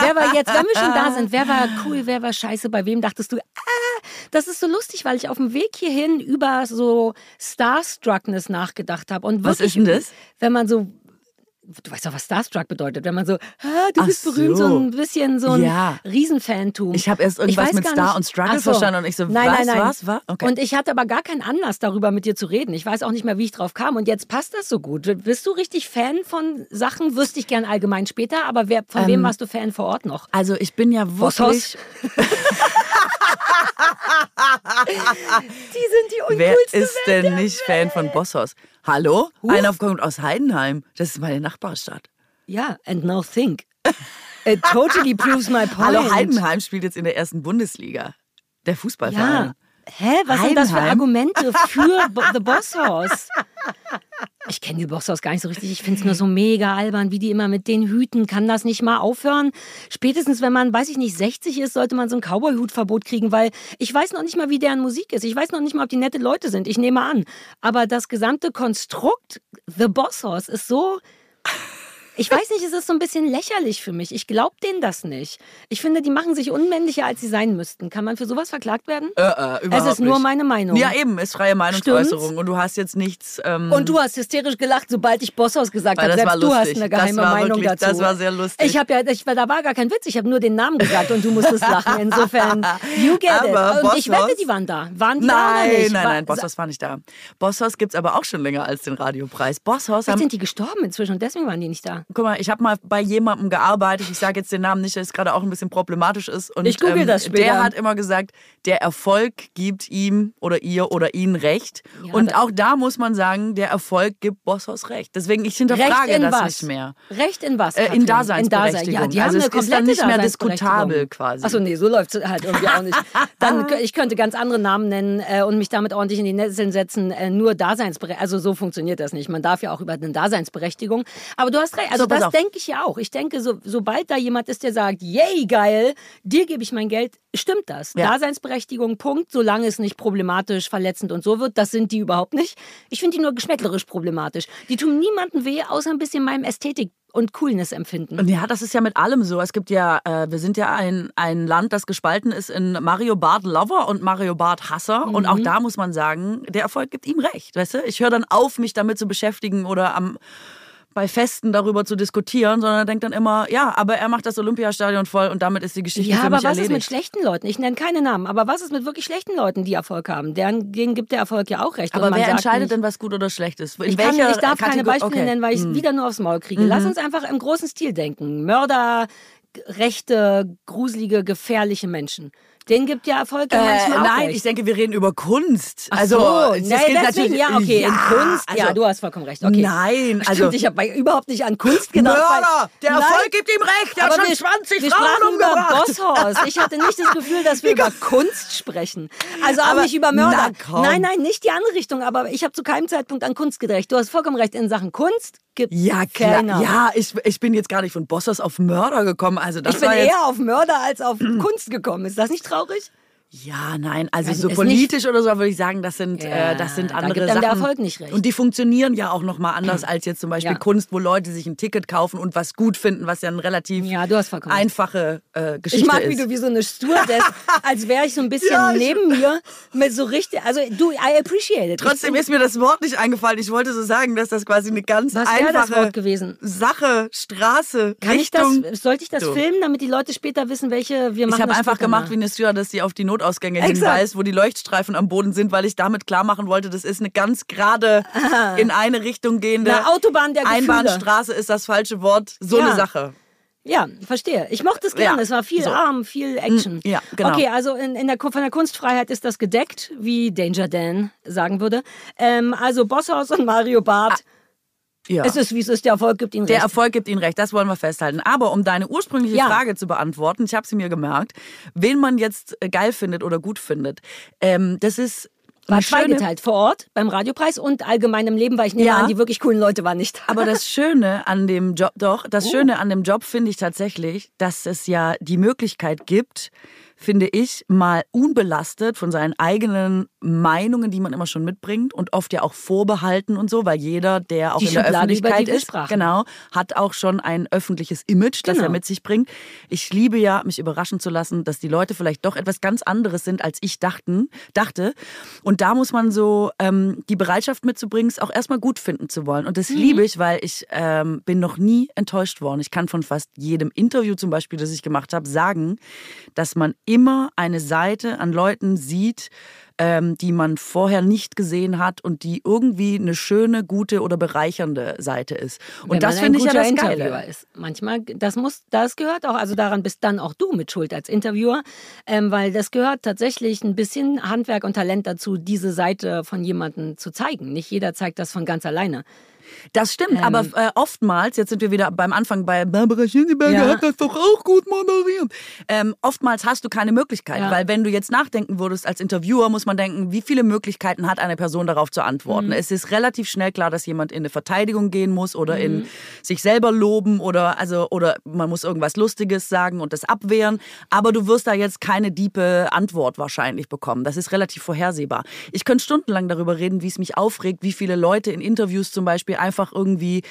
Wer war jetzt, wenn wir schon da sind, wer war cool, wer war scheiße, bei wem dachtest du, ah, das ist so lustig, weil ich auf dem Weg hierhin über so Starstruckness nachgedacht habe. Und Was ist denn das? Wenn man so, du weißt doch, was Starstruck bedeutet, wenn man so, ah, du Ach bist berühmt, so so. ein bisschen so ein Ja. Riesenfantum. Ich habe erst irgendwas mit Star nicht- und Struggle so. verstanden und ich so, nein, was, nein, nein. was, was? Okay. Und ich hatte aber gar keinen Anlass, darüber mit dir zu reden. Ich weiß auch nicht mehr, wie ich drauf kam. Und jetzt passt das so gut. Bist du richtig Fan von Sachen? Wüsste ich gern allgemein später. Aber wer, von wem warst du Fan vor Ort noch? Also ich bin ja wirklich... Die sind die Wer uncoolste ist Welt denn nicht Fan von Bosshaus? Hallo? Huch. Einer kommt aus Heidenheim. Das ist meine Nachbarstadt. Ja, and now think. It totally proves my point. Hallo, Heidenheim spielt jetzt in der ersten Bundesliga. Der Fußballverein. Ja. Hä, was sind das für? Argumente für The Boss House? Ich kenne die Boss House gar nicht so richtig. Ich finde es nur so mega albern, wie die immer mit den Hüten. Kann das nicht mal aufhören? Spätestens, wenn man, weiß ich nicht, 60 ist, sollte man so ein Cowboy-Hutverbot kriegen, weil ich weiß noch nicht mal, wie deren Musik ist. Ich weiß noch nicht mal, ob die nette Leute sind. Ich nehme an. Aber das gesamte Konstrukt The Boss House ist so. Ich weiß nicht, es ist so ein bisschen lächerlich für mich. Ich glaube denen das nicht. Ich finde, die machen sich unmännlicher, als sie sein müssten. Kann man für sowas verklagt werden? Äh, äh, überhaupt es ist nur nicht. meine Meinung. Ja, eben, ist freie Meinungsäußerung. Und du hast jetzt nichts. Ähm, Und du hast hysterisch gelacht, sobald ich Bosshaus gesagt habe. Selbst du hast eine geheime Meinung wirklich- dazu. das war sehr lustig. Ich habe ja, ich, da war gar kein Witz. Ich habe nur den Namen gesagt und du musstest lachen. Insofern, you get Aber it. Und ich wette, die waren da. Waren die da Nein, oder nicht? nein, nein, Bosshaus war nicht da. Bosshaus gibt es aber auch schon länger als den Radiopreis. Bosshaus haben. sind die gestorben inzwischen und deswegen waren die nicht da. Guck mal, ich habe mal bei jemandem gearbeitet. Ich sage jetzt den Namen nicht, weil es gerade auch ein bisschen problematisch ist. Und, ähm, Ich google das später. Der hat immer gesagt, der Erfolg gibt ihm oder ihr oder ihnen Recht. Ja, und auch da muss man sagen, der Erfolg gibt Bosshaus Recht. Deswegen, ich hinterfrage in das was? nicht mehr. Recht in was? Äh, in Daseinsberechtigung. Ja, die Also haben es eine ist dann nicht mehr Daseinsberechtigung. diskutabel quasi. Achso, nee, so läuft es halt irgendwie auch nicht. Dann, ich könnte ganz andere Namen nennen äh, und mich damit ordentlich in die Nesseln setzen. Äh, nur Daseinsberechtigung. Also so funktioniert das nicht. Man darf ja auch über eine Daseinsberechtigung. Aber du hast recht. Also So, das denke ich ja auch. Ich denke, so, sobald da jemand ist, der sagt, yay, geil, dir gebe ich mein Geld, stimmt das. Ja. Gleichberechtigung, Punkt, solange es nicht problematisch, verletzend und so wird. Das sind die überhaupt nicht. Ich finde die nur geschmäcklerisch problematisch. Die tun niemandem weh, außer ein bisschen meinem Ästhetik und Coolness empfinden. Ja, das ist ja mit allem so. Es gibt ja, äh, wir sind ja ein, ein Land, das gespalten ist in Mario Bart Lover und Mario Bart Hasser. Mhm. Und auch da muss man sagen, der Erfolg gibt ihm recht. Weißt du? Ich höre dann auf, mich damit zu beschäftigen oder am bei Festen darüber zu diskutieren, sondern er denkt dann immer, ja, aber er macht das Olympiastadion voll und damit ist die Geschichte ja, für mich erledigt. Ja, aber was ist mit schlechten Leuten? Ich nenne keine Namen, aber was ist mit wirklich schlechten Leuten, die Erfolg haben? Deren gibt der Erfolg ja auch recht. Aber wer entscheidet nicht, denn, was gut oder schlecht ist? In ich, kann, ich darf Kategor keine Beispiele okay. nennen, weil ich hm. wieder nur aufs Maul kriege. Mhm. Lass uns einfach im großen Stil denken. Mörder, rechte, gruselige, gefährliche Menschen. Den gibt ja Erfolg äh, manchmal Nein, recht. ich denke, wir reden über Kunst. Ach also, so, das nee, gilt deswegen, ja, okay, ja, in Kunst, also, ja, du hast vollkommen recht. Okay. Nein, also Stimmt, ich habe überhaupt nicht an Kunst gedacht. Mörder, der Erfolg nein, gibt ihm recht, der hat schon wir, 20 wir Frauen umgebracht. über Bosshorst. Ich hatte nicht das Gefühl, dass wir über Kunst sprechen. Also auch aber, nicht über Mörder. nein, nein, nicht die andere Richtung, aber ich habe zu keinem Zeitpunkt an Kunst gedacht. Du hast vollkommen recht, in Sachen Kunst gibt ja, klar. Ja, ich, ich bin jetzt gar nicht von Bossers auf Mörder gekommen. Also das ich bin eher auf Mörder als auf Kunst gekommen. Ist das nicht traurig? Galgas Ja, nein, also so politisch oder so würde ich sagen, das sind, ja, äh, das sind andere da Sachen. Der Erfolg nicht recht. Und die funktionieren ja auch nochmal anders als jetzt zum Beispiel ja. Kunst, wo Leute sich ein Ticket kaufen und was gut finden, was ja eine relativ ja, einfache äh, Geschichte ist. Ich mag, ist. wie du wie so eine Stewardess, als wäre ich so ein bisschen ja, neben mir mit so richtig, also du, I appreciate it. Trotzdem ist mir das Wort nicht eingefallen. Ich wollte so sagen, dass das quasi eine ganz was einfache Sache, Straße, Kann Richtung. Ich das, sollte ich das so. filmen, damit die Leute später wissen, welche wir machen? Ich habe einfach gemacht wie eine Stewardess, die auf die Not Notausgänge Exakt. hinweist, wo die Leuchtstreifen am Boden sind, weil ich damit klar machen wollte, das ist eine ganz gerade in eine Richtung gehende eine Autobahn der Gefühle. Einbahnstraße ist das falsche Wort. So ja. eine Sache. Ja, verstehe. Ich mochte es gerne. Ja. Es war viel so. Arm, viel Action. Ja, genau. Okay, also in, in der, von der Kunstfreiheit ist das gedeckt, wie Danger Dan sagen würde. Ähm, also Bosshaus und Mario Barth. Ah ja. Es ist, wie es ist, der Erfolg gibt Ihnen recht. Der Erfolg gibt Ihnen recht, das wollen wir festhalten. Aber um deine ursprüngliche ja. Frage zu beantworten, ich habe sie mir gemerkt, wen man jetzt äh, geil findet oder gut findet, ähm, das ist war zweigeteilt vor Ort beim Radiopreis und allgemein im Leben, weil ich nehme ja. an, die wirklich coolen Leute waren nicht. Aber das Schöne an dem Job, doch, das oh. Schöne an dem Job finde ich tatsächlich, dass es ja die Möglichkeit gibt, finde ich, mal unbelastet von seinen eigenen Meinungen, die man immer schon mitbringt und oft ja auch vorbehalten und so, weil jeder, der auch die in der Öffentlichkeit ist, genau, hat auch schon ein öffentliches Image, das genau. er mit sich bringt. Ich liebe ja, mich überraschen zu lassen, dass die Leute vielleicht doch etwas ganz anderes sind, als ich dachten, dachte. Und da muss man so ähm, die Bereitschaft mitzubringen, es auch erstmal gut finden zu wollen. Und das mhm. liebe ich, weil ich ähm, bin noch nie enttäuscht worden. Ich kann von fast jedem Interview zum Beispiel, das ich gemacht habe, sagen, dass man immer eine Seite an Leuten sieht, ähm, die man vorher nicht gesehen hat und die irgendwie eine schöne, gute oder bereichernde Seite ist. Und Wenn das finde ich ja das Geile. Ist. Manchmal, das muss, das gehört auch, also daran bist dann auch du mit Schuld als Interviewer, ähm, weil das gehört tatsächlich ein bisschen Handwerk und Talent dazu, diese Seite von jemandem zu zeigen. Nicht jeder zeigt das von ganz alleine. Das stimmt, ähm, aber äh, oftmals, jetzt sind wir wieder beim Anfang bei Barbara Schöneberger ja. hat das doch auch gut moderiert. Ähm, oftmals hast du keine Möglichkeit, ja. weil wenn du jetzt nachdenken würdest als Interviewer, muss man denken, wie viele Möglichkeiten hat eine Person darauf zu antworten. Mhm. Es ist relativ schnell klar, dass jemand in eine Verteidigung gehen muss oder mhm. in sich selber loben oder also oder man muss irgendwas Lustiges sagen und das abwehren. Aber du wirst da jetzt keine diepe Antwort wahrscheinlich bekommen. Das ist relativ vorhersehbar. Ich könnte stundenlang darüber reden, wie es mich aufregt, wie viele Leute in Interviews zum Beispiel einfach irgendwie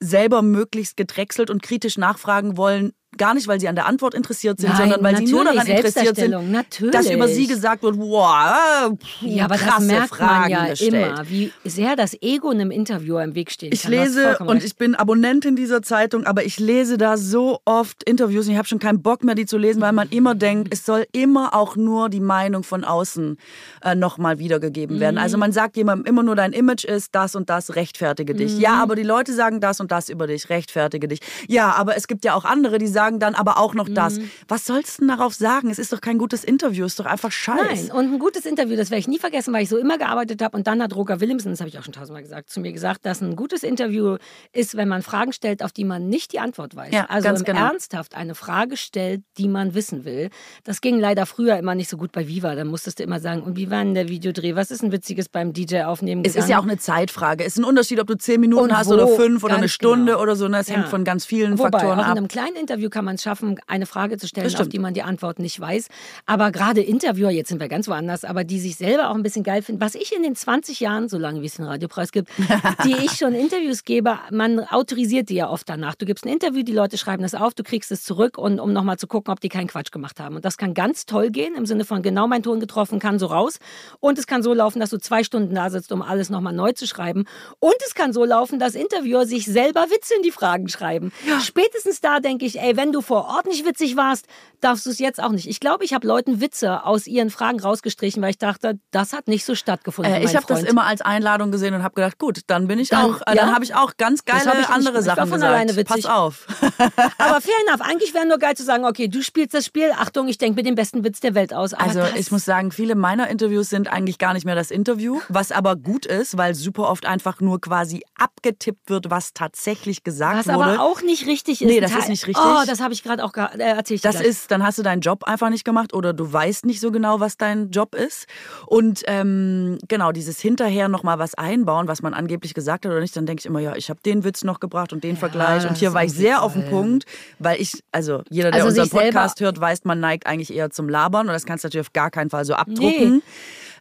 selber möglichst gedrechselt und kritisch nachfragen wollen, gar nicht, weil sie an der Antwort interessiert sind, Nein, sondern weil sie nur daran interessiert sind, natürlich. dass über sie gesagt wird, wow, ja, aber das merkt Fragen man ja gestellt. immer, wie sehr das Ego einem Interviewer im Weg steht. Ich lese und ich bin Abonnentin dieser Zeitung, aber ich lese da so oft Interviews und ich habe schon keinen Bock mehr, die zu lesen, weil man immer denkt, es soll immer auch nur die Meinung von außen äh, nochmal wiedergegeben werden. Mhm. Also man sagt jemandem immer nur, dein Image ist das und das, rechtfertige dich. Mhm. Ja, aber die Leute sagen das und das über dich, rechtfertige dich. Ja, aber es gibt ja auch andere, die sagen, sagen dann aber auch noch das. Mhm. Was sollst du denn darauf sagen? Es ist doch kein gutes Interview, es ist doch einfach scheiße. Nein, und ein gutes Interview, das werde ich nie vergessen, weil ich so immer gearbeitet habe. Und dann hat Roger Williamson, das habe ich auch schon tausendmal gesagt, zu mir gesagt, dass ein gutes Interview ist, wenn man Fragen stellt, auf die man nicht die Antwort weiß. Ja, also ganz genau. ernsthaft eine Frage stellt, die man wissen will. Das ging leider früher immer nicht so gut bei Viva. Da musstest du immer sagen, und wie war denn der Videodreh? Was ist ein Witziges beim DJ aufnehmen? Es ist ja auch eine Zeitfrage. Es ist ein Unterschied, ob du zehn Minuten und hast wo, oder fünf oder eine Stunde genau. oder so. Das ja. hängt von ganz vielen Wobei, Faktoren ab. In einem kleinen Interview Interview kann man es schaffen, eine Frage zu stellen, auf die man die Antwort nicht weiß. Aber gerade Interviewer, jetzt sind wir ganz woanders, aber die sich selber auch ein bisschen geil finden. Was ich in den 20 Jahren, so lange wie es den Radiopreis gibt, die ich schon Interviews gebe, man autorisiert die ja oft danach. Du gibst ein Interview, die Leute schreiben das auf, du kriegst es zurück und um nochmal zu gucken, ob die keinen Quatsch gemacht haben. Und das kann ganz toll gehen, im Sinne von genau mein Ton getroffen, kann so raus. Und es kann so laufen, dass du zwei Stunden da sitzt, um alles nochmal neu zu schreiben. Und es kann so laufen, dass Interviewer sich selber Witze in die Fragen schreiben. Ja. Spätestens da denke ich, ey, wenn du vor Ort nicht witzig warst, darfst du es jetzt auch nicht. Ich glaube, ich habe Leuten Witze aus ihren Fragen rausgestrichen, weil ich dachte, das hat nicht so stattgefunden. Äh, ich habe das immer als Einladung gesehen und habe gedacht, gut, dann bin ich dann, auch, äh, ja? dann habe ich auch ganz geile andere nicht, Sachen von gesagt. Witzig. Pass auf. Aber fair enough. Eigentlich wäre nur geil zu sagen, okay, du spielst das Spiel. Achtung, ich denke mir den besten Witz der Welt aus. Aber also ich muss sagen, viele meiner Interviews sind eigentlich gar nicht mehr das Interview, was aber gut ist, weil super oft einfach nur quasi abgetippt wird, was tatsächlich gesagt was wurde. Was aber auch nicht richtig ist. Nee, das ist nicht richtig. Oh, das habe ich gerade auch äh, erzählt. Das ist, dann hast du deinen Job einfach nicht gemacht oder du weißt nicht so genau, was dein Job ist. Und ähm, genau, dieses hinterher nochmal was einbauen, was man angeblich gesagt hat oder nicht, dann denke ich immer, ja, ich habe den Witz noch gebracht und den ja, Vergleich. Und hier war ich sehr auf den Punkt, weil ich, also jeder, der also unseren Podcast hört, weiß, man neigt eigentlich eher zum Labern und das kannst du natürlich auf gar keinen Fall so abdrucken. Nee.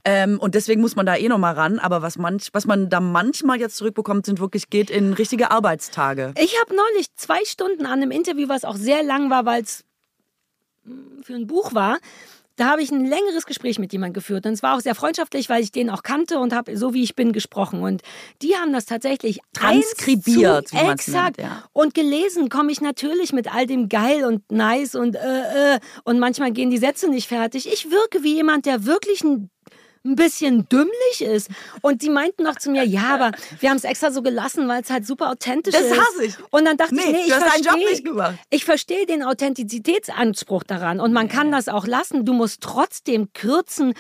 Ähm, und deswegen muss man da eh nochmal ran. Aber was, manch, was man da manchmal jetzt zurückbekommt, sind wirklich, geht in richtige Arbeitstage. Ich habe neulich zwei Stunden an einem Interview, was auch sehr lang war, weil es hm, für ein Buch war. Da habe ich ein längeres Gespräch mit jemandem geführt. Und es war auch sehr freundschaftlich, weil ich den auch kannte und habe so wie ich bin gesprochen. Und die haben das tatsächlich transkribiert. Zu, exakt. Nennt, ja. Und gelesen komme ich natürlich mit all dem geil und nice und äh, äh. Und manchmal gehen die Sätze nicht fertig. Ich wirke wie jemand, der wirklich ein ein bisschen dümmlich ist. Und die meinten noch zu mir, ja, aber wir haben es extra so gelassen, weil es halt super authentisch das ist. Das hasse ich. Und dann dachte nee, ich, nee, ich verstehe, ich verstehe den Authentizitätsanspruch daran. Und man kann das auch lassen. Du musst trotzdem kürzen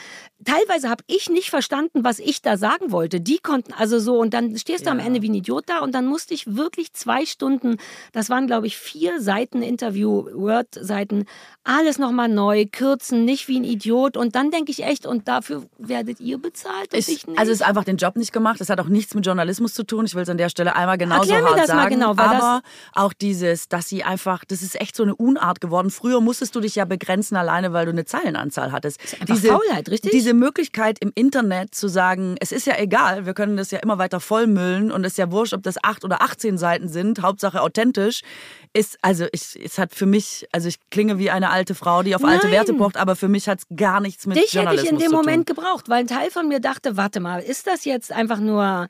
teilweise habe ich nicht verstanden, was ich da sagen wollte. Die konnten also so und dann stehst du ja. am Ende wie ein Idiot da und dann musste ich wirklich zwei Stunden, das waren glaube ich vier Seiten Interview, Word-Seiten, alles nochmal neu, kürzen, nicht wie ein Idiot und dann denke ich echt und dafür werdet ihr bezahlt und ich, ich nicht. Also es ist einfach den Job nicht gemacht, das hat auch nichts mit Journalismus zu tun, ich will es an der Stelle einmal genauso Erklär hart sagen. Genau, aber auch dieses, dass sie einfach, das ist echt so eine Unart geworden. Früher musstest du dich ja begrenzen alleine, weil du eine Zeilenanzahl hattest. Das ist diese, Faulheit, richtig? Diese Möglichkeit im Internet zu sagen, es ist ja egal, wir können das ja immer weiter vollmüllen und es ist ja wurscht, ob das acht oder 18 Seiten sind, Hauptsache authentisch, ist, also ich, es hat für mich, also ich klinge wie eine alte Frau, die auf Nein. alte Werte pocht, aber für mich hat es gar nichts mit Dich Journalismus hätte ich in dem Moment tun. Gebraucht, weil ein Teil von mir dachte, warte mal, ist das jetzt einfach nur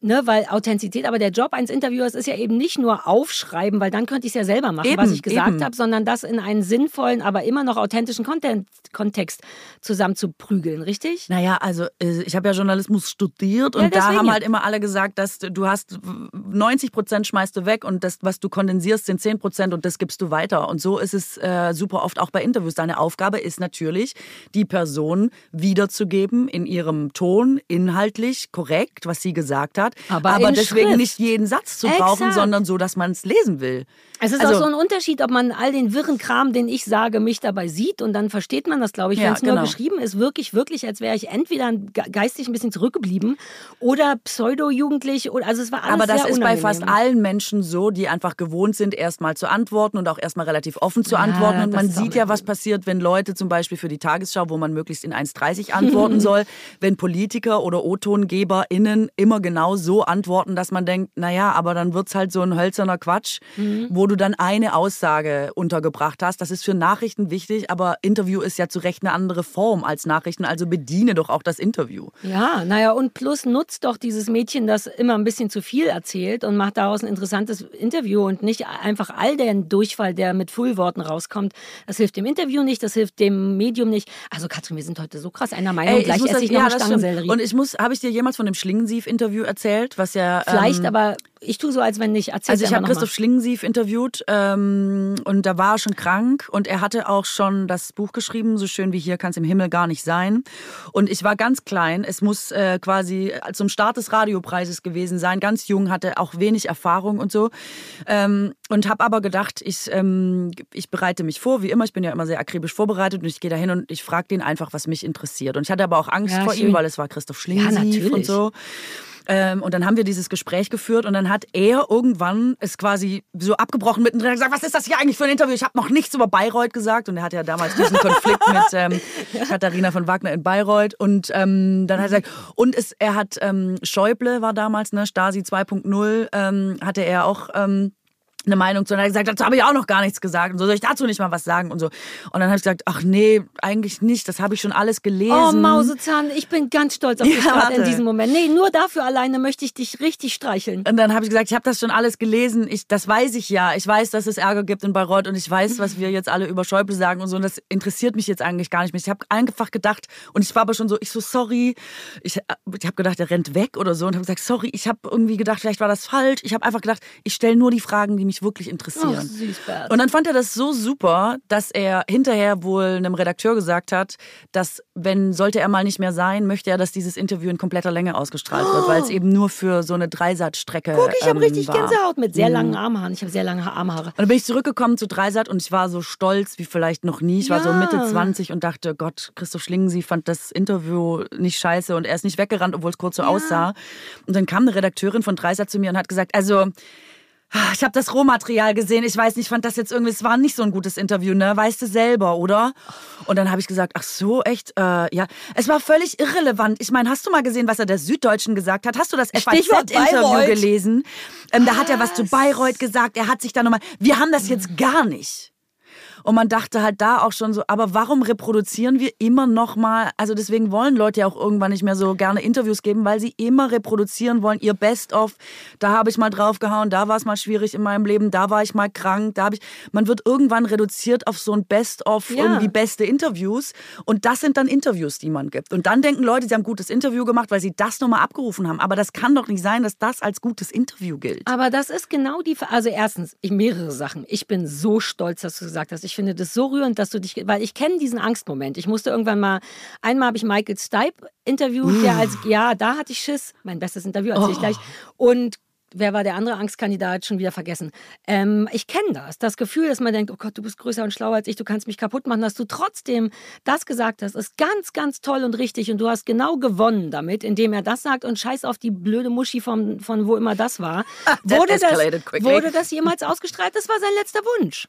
ne, weil Authentizität, aber der Job eines Interviewers ist ja eben nicht nur aufschreiben, weil dann könnte ich es ja selber machen, eben, was ich gesagt habe, sondern das in einen sinnvollen, aber immer noch authentischen Content, Kontext zusammenzuprügeln, richtig? Naja, also äh, ich habe ja Journalismus studiert und ja, da haben halt immer alle gesagt, dass du hast 90 Prozent schmeißt du weg und das, was du kondensierst, sind 10 Prozent und das gibst du weiter. Und so ist es äh, super oft auch bei Interviews. Deine Aufgabe ist natürlich, die Person wiederzugeben in ihrem Ton, inhaltlich korrekt, was sie gesagt hat hat. Aber, aber deswegen Schrift. nicht jeden Satz zu Exakt. brauchen, sondern so, dass man es lesen will. Es ist also, auch so ein Unterschied, ob man all den wirren Kram, den ich sage, mich dabei sieht und dann versteht man das, glaube ich. Wenn es genau. nur geschrieben ist, wirklich, wirklich, als wäre ich entweder geistig ein bisschen zurückgeblieben oder pseudo-jugendlich. Also es war alles Aber das ist unangenehm. bei fast allen Menschen so, die einfach gewohnt sind, erstmal zu antworten und auch erstmal relativ offen zu antworten. Ja, und man sieht ja, was passiert, wenn Leute zum Beispiel für die Tagesschau, wo man möglichst in 1,30 antworten soll, wenn Politiker oder O-TongeberInnen immer genau so antworten, dass man denkt, naja, aber dann wird es halt so ein hölzerner Quatsch, mhm. wo du dann eine Aussage untergebracht hast. Das ist für Nachrichten wichtig, aber Interview ist ja zu Recht eine andere Form als Nachrichten, also bediene doch auch das Interview. Ja, naja, und plus nutzt doch dieses Mädchen, das immer ein bisschen zu viel erzählt und macht daraus ein interessantes Interview und nicht einfach all den Durchfall, der mit Fullworten rauskommt. Das hilft dem Interview nicht, das hilft dem Medium nicht. Also Katrin, wir sind heute so krass einer Meinung, Ey, gleich esse ich noch ja, Stangensellerie. Und ich muss, habe ich dir jemals von dem Schlingensief-Interview erzählt, was ja... Vielleicht, ähm, aber ich tue so, als wenn nicht. Erzähl's also ich habe Christoph Schlingensief interviewt ähm, und da war er schon krank und er hatte auch schon das Buch geschrieben, so schön wie hier kann es im Himmel gar nicht sein. Und ich war ganz klein, es muss äh, quasi zum Start des Radiopreises gewesen sein, ganz jung, hatte auch wenig Erfahrung und so. Ähm, und habe aber gedacht, ich, ähm, ich bereite mich vor, wie immer, ich bin ja immer sehr akribisch vorbereitet und ich gehe da hin und ich frage den einfach, was mich interessiert. Und ich hatte aber auch Angst ja, vor schön. ihm, weil es war Christoph Schlingensief ja, und so. Ähm, und dann haben wir dieses Gespräch geführt und dann hat er irgendwann es quasi so abgebrochen mittendrin. Und gesagt, was ist das hier eigentlich für ein Interview? Ich habe noch nichts über Bayreuth gesagt. Und er hatte ja damals diesen Konflikt mit ähm, Katharina von Wagner in Bayreuth. Und ähm, dann hat er gesagt, und es, er hat ähm, Schäuble war damals, ne, Stasi 2.0, ähm, hatte er auch ähm, eine Meinung zu. Und er hat gesagt, dazu habe ich auch noch gar nichts gesagt. Und so soll ich dazu nicht mal was sagen und so. Und dann habe ich gesagt, ach nee, eigentlich nicht. Das habe ich schon alles gelesen. Oh, Mausezahn, ich bin ganz stolz auf dich Ja, gerade in diesem Moment. Nee, nur dafür alleine möchte ich dich richtig streicheln. Und dann habe ich gesagt, ich habe das schon alles gelesen. Ich, das weiß ich ja. Ich weiß, dass es Ärger gibt in Bayreuth und ich weiß, was wir jetzt alle über Schäuble sagen und so. Und das interessiert mich jetzt eigentlich gar nicht mehr. Ich habe einfach gedacht und ich war aber schon so, ich so sorry. Ich, ich habe gedacht, er rennt weg oder so und habe gesagt, sorry. Ich habe irgendwie gedacht, vielleicht war das falsch. Ich habe einfach gedacht, ich stelle nur die Fragen, die mich wirklich interessieren. Bert. Und dann fand er das so super, dass er hinterher wohl einem Redakteur gesagt hat, dass wenn sollte er mal nicht mehr sein, möchte er, dass dieses Interview in kompletter Länge ausgestrahlt wird, weil es eben nur für so eine Dreisatzstrecke Guck, ich habe ähm, richtig war. Mhm. Gänsehaut mit sehr langen Armhaaren. Ich habe sehr lange Armhaare. Und dann bin ich zurückgekommen zu Dreisat und ich war so stolz wie vielleicht noch nie. Ich war so Ja. Mitte 20 und dachte, Gott, Christoph Schlingensief fand das Interview nicht scheiße und er ist nicht weggerannt, obwohl es kurz so aussah. Und dann kam eine Redakteurin von Dreisat zu mir und hat gesagt, also ich habe das Rohmaterial gesehen. Ich weiß nicht, ich fand das jetzt irgendwie, es war nicht so ein gutes Interview, ne? Weißt du selber, oder? Und dann habe ich gesagt, ach so, echt? Äh, ja. Es war völlig irrelevant. Ich meine, hast du mal gesehen, was er der Süddeutschen gesagt hat? Hast du das FAZ-Interview gelesen? Ähm, da hat er was zu Bayreuth gesagt. Er hat sich da nochmal. Wir haben das jetzt gar nicht. Und man dachte halt da auch schon so, aber warum reproduzieren wir immer noch mal? Also deswegen wollen Leute ja auch irgendwann nicht mehr so gerne Interviews geben, weil sie immer reproduzieren wollen, ihr Best-of. Da habe ich mal draufgehauen, da war es mal schwierig in meinem Leben, da war ich mal krank, da habe ich. Man wird irgendwann reduziert auf so ein Best-of, Ja. irgendwie beste Interviews. Und das sind dann Interviews, die man gibt. Und dann denken Leute, sie haben ein gutes Interview gemacht, weil sie das nochmal abgerufen haben. Aber das kann doch nicht sein, dass das als gutes Interview gilt. Aber das ist genau die, also erstens, ich, mehrere Sachen. Ich bin so stolz, dass du gesagt hast. Ich finde das so rührend, dass du dich, weil ich kenne diesen Angstmoment. Ich musste irgendwann mal, einmal habe ich Michael Stipe interviewt, der als, ja, da hatte ich Schiss. Mein bestes Interview erzähle ich gleich. Und Wer war der andere Angstkandidat? Schon wieder vergessen. Ähm, ich kenne das. Das Gefühl, dass man denkt, oh Gott, du bist größer und schlauer als ich, du kannst mich kaputt machen, dass du trotzdem das gesagt hast, ist ganz, ganz toll und richtig. Und du hast genau gewonnen damit, indem er das sagt und scheiß auf die blöde Muschi von, von wo immer das war. Wurde, das, wurde das jemals ausgestrahlt? Das war sein letzter Wunsch.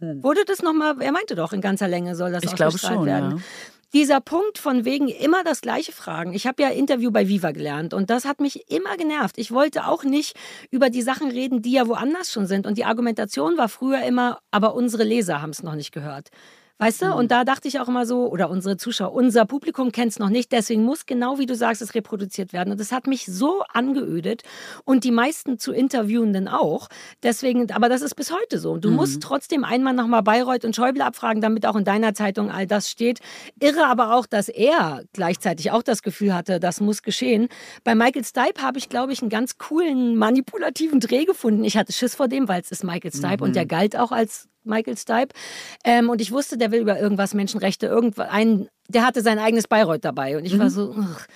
Wurde das nochmal, er meinte doch, in ganzer Länge soll das Hm. Ich ausgestrahlt schon, werden. ja. Dieser Punkt von wegen immer das gleiche Fragen. Ich habe ja Interview bei Viva gelernt und das hat mich immer genervt. Ich wollte auch nicht über die Sachen reden, die ja woanders schon sind. Und die Argumentation war früher immer, aber unsere Leser haben es noch nicht gehört. Weißt du? Mhm. Und da dachte ich auch immer so, oder unsere Zuschauer, unser Publikum kennt es noch nicht, deswegen muss genau wie du sagst, es reproduziert werden. Und das hat mich so angeödet und die meisten zu Interviewenden auch. Deswegen, aber das ist bis heute so. Mhm. Du musst trotzdem einmal nochmal Bayreuth und Schäuble abfragen, damit auch in deiner Zeitung all das steht. Irre aber auch, dass er gleichzeitig auch das Gefühl hatte, das muss geschehen. Bei Michael Stipe habe ich, glaube ich, einen ganz coolen manipulativen Dreh gefunden. Ich hatte Schiss vor dem, weil es ist Michael Stipe und der galt auch als Michael Stipe. Ähm, und ich wusste, der will über irgendwas Menschenrechte, irgendein, der hatte sein eigenes Bayreuth dabei. Und ich war so, ugh.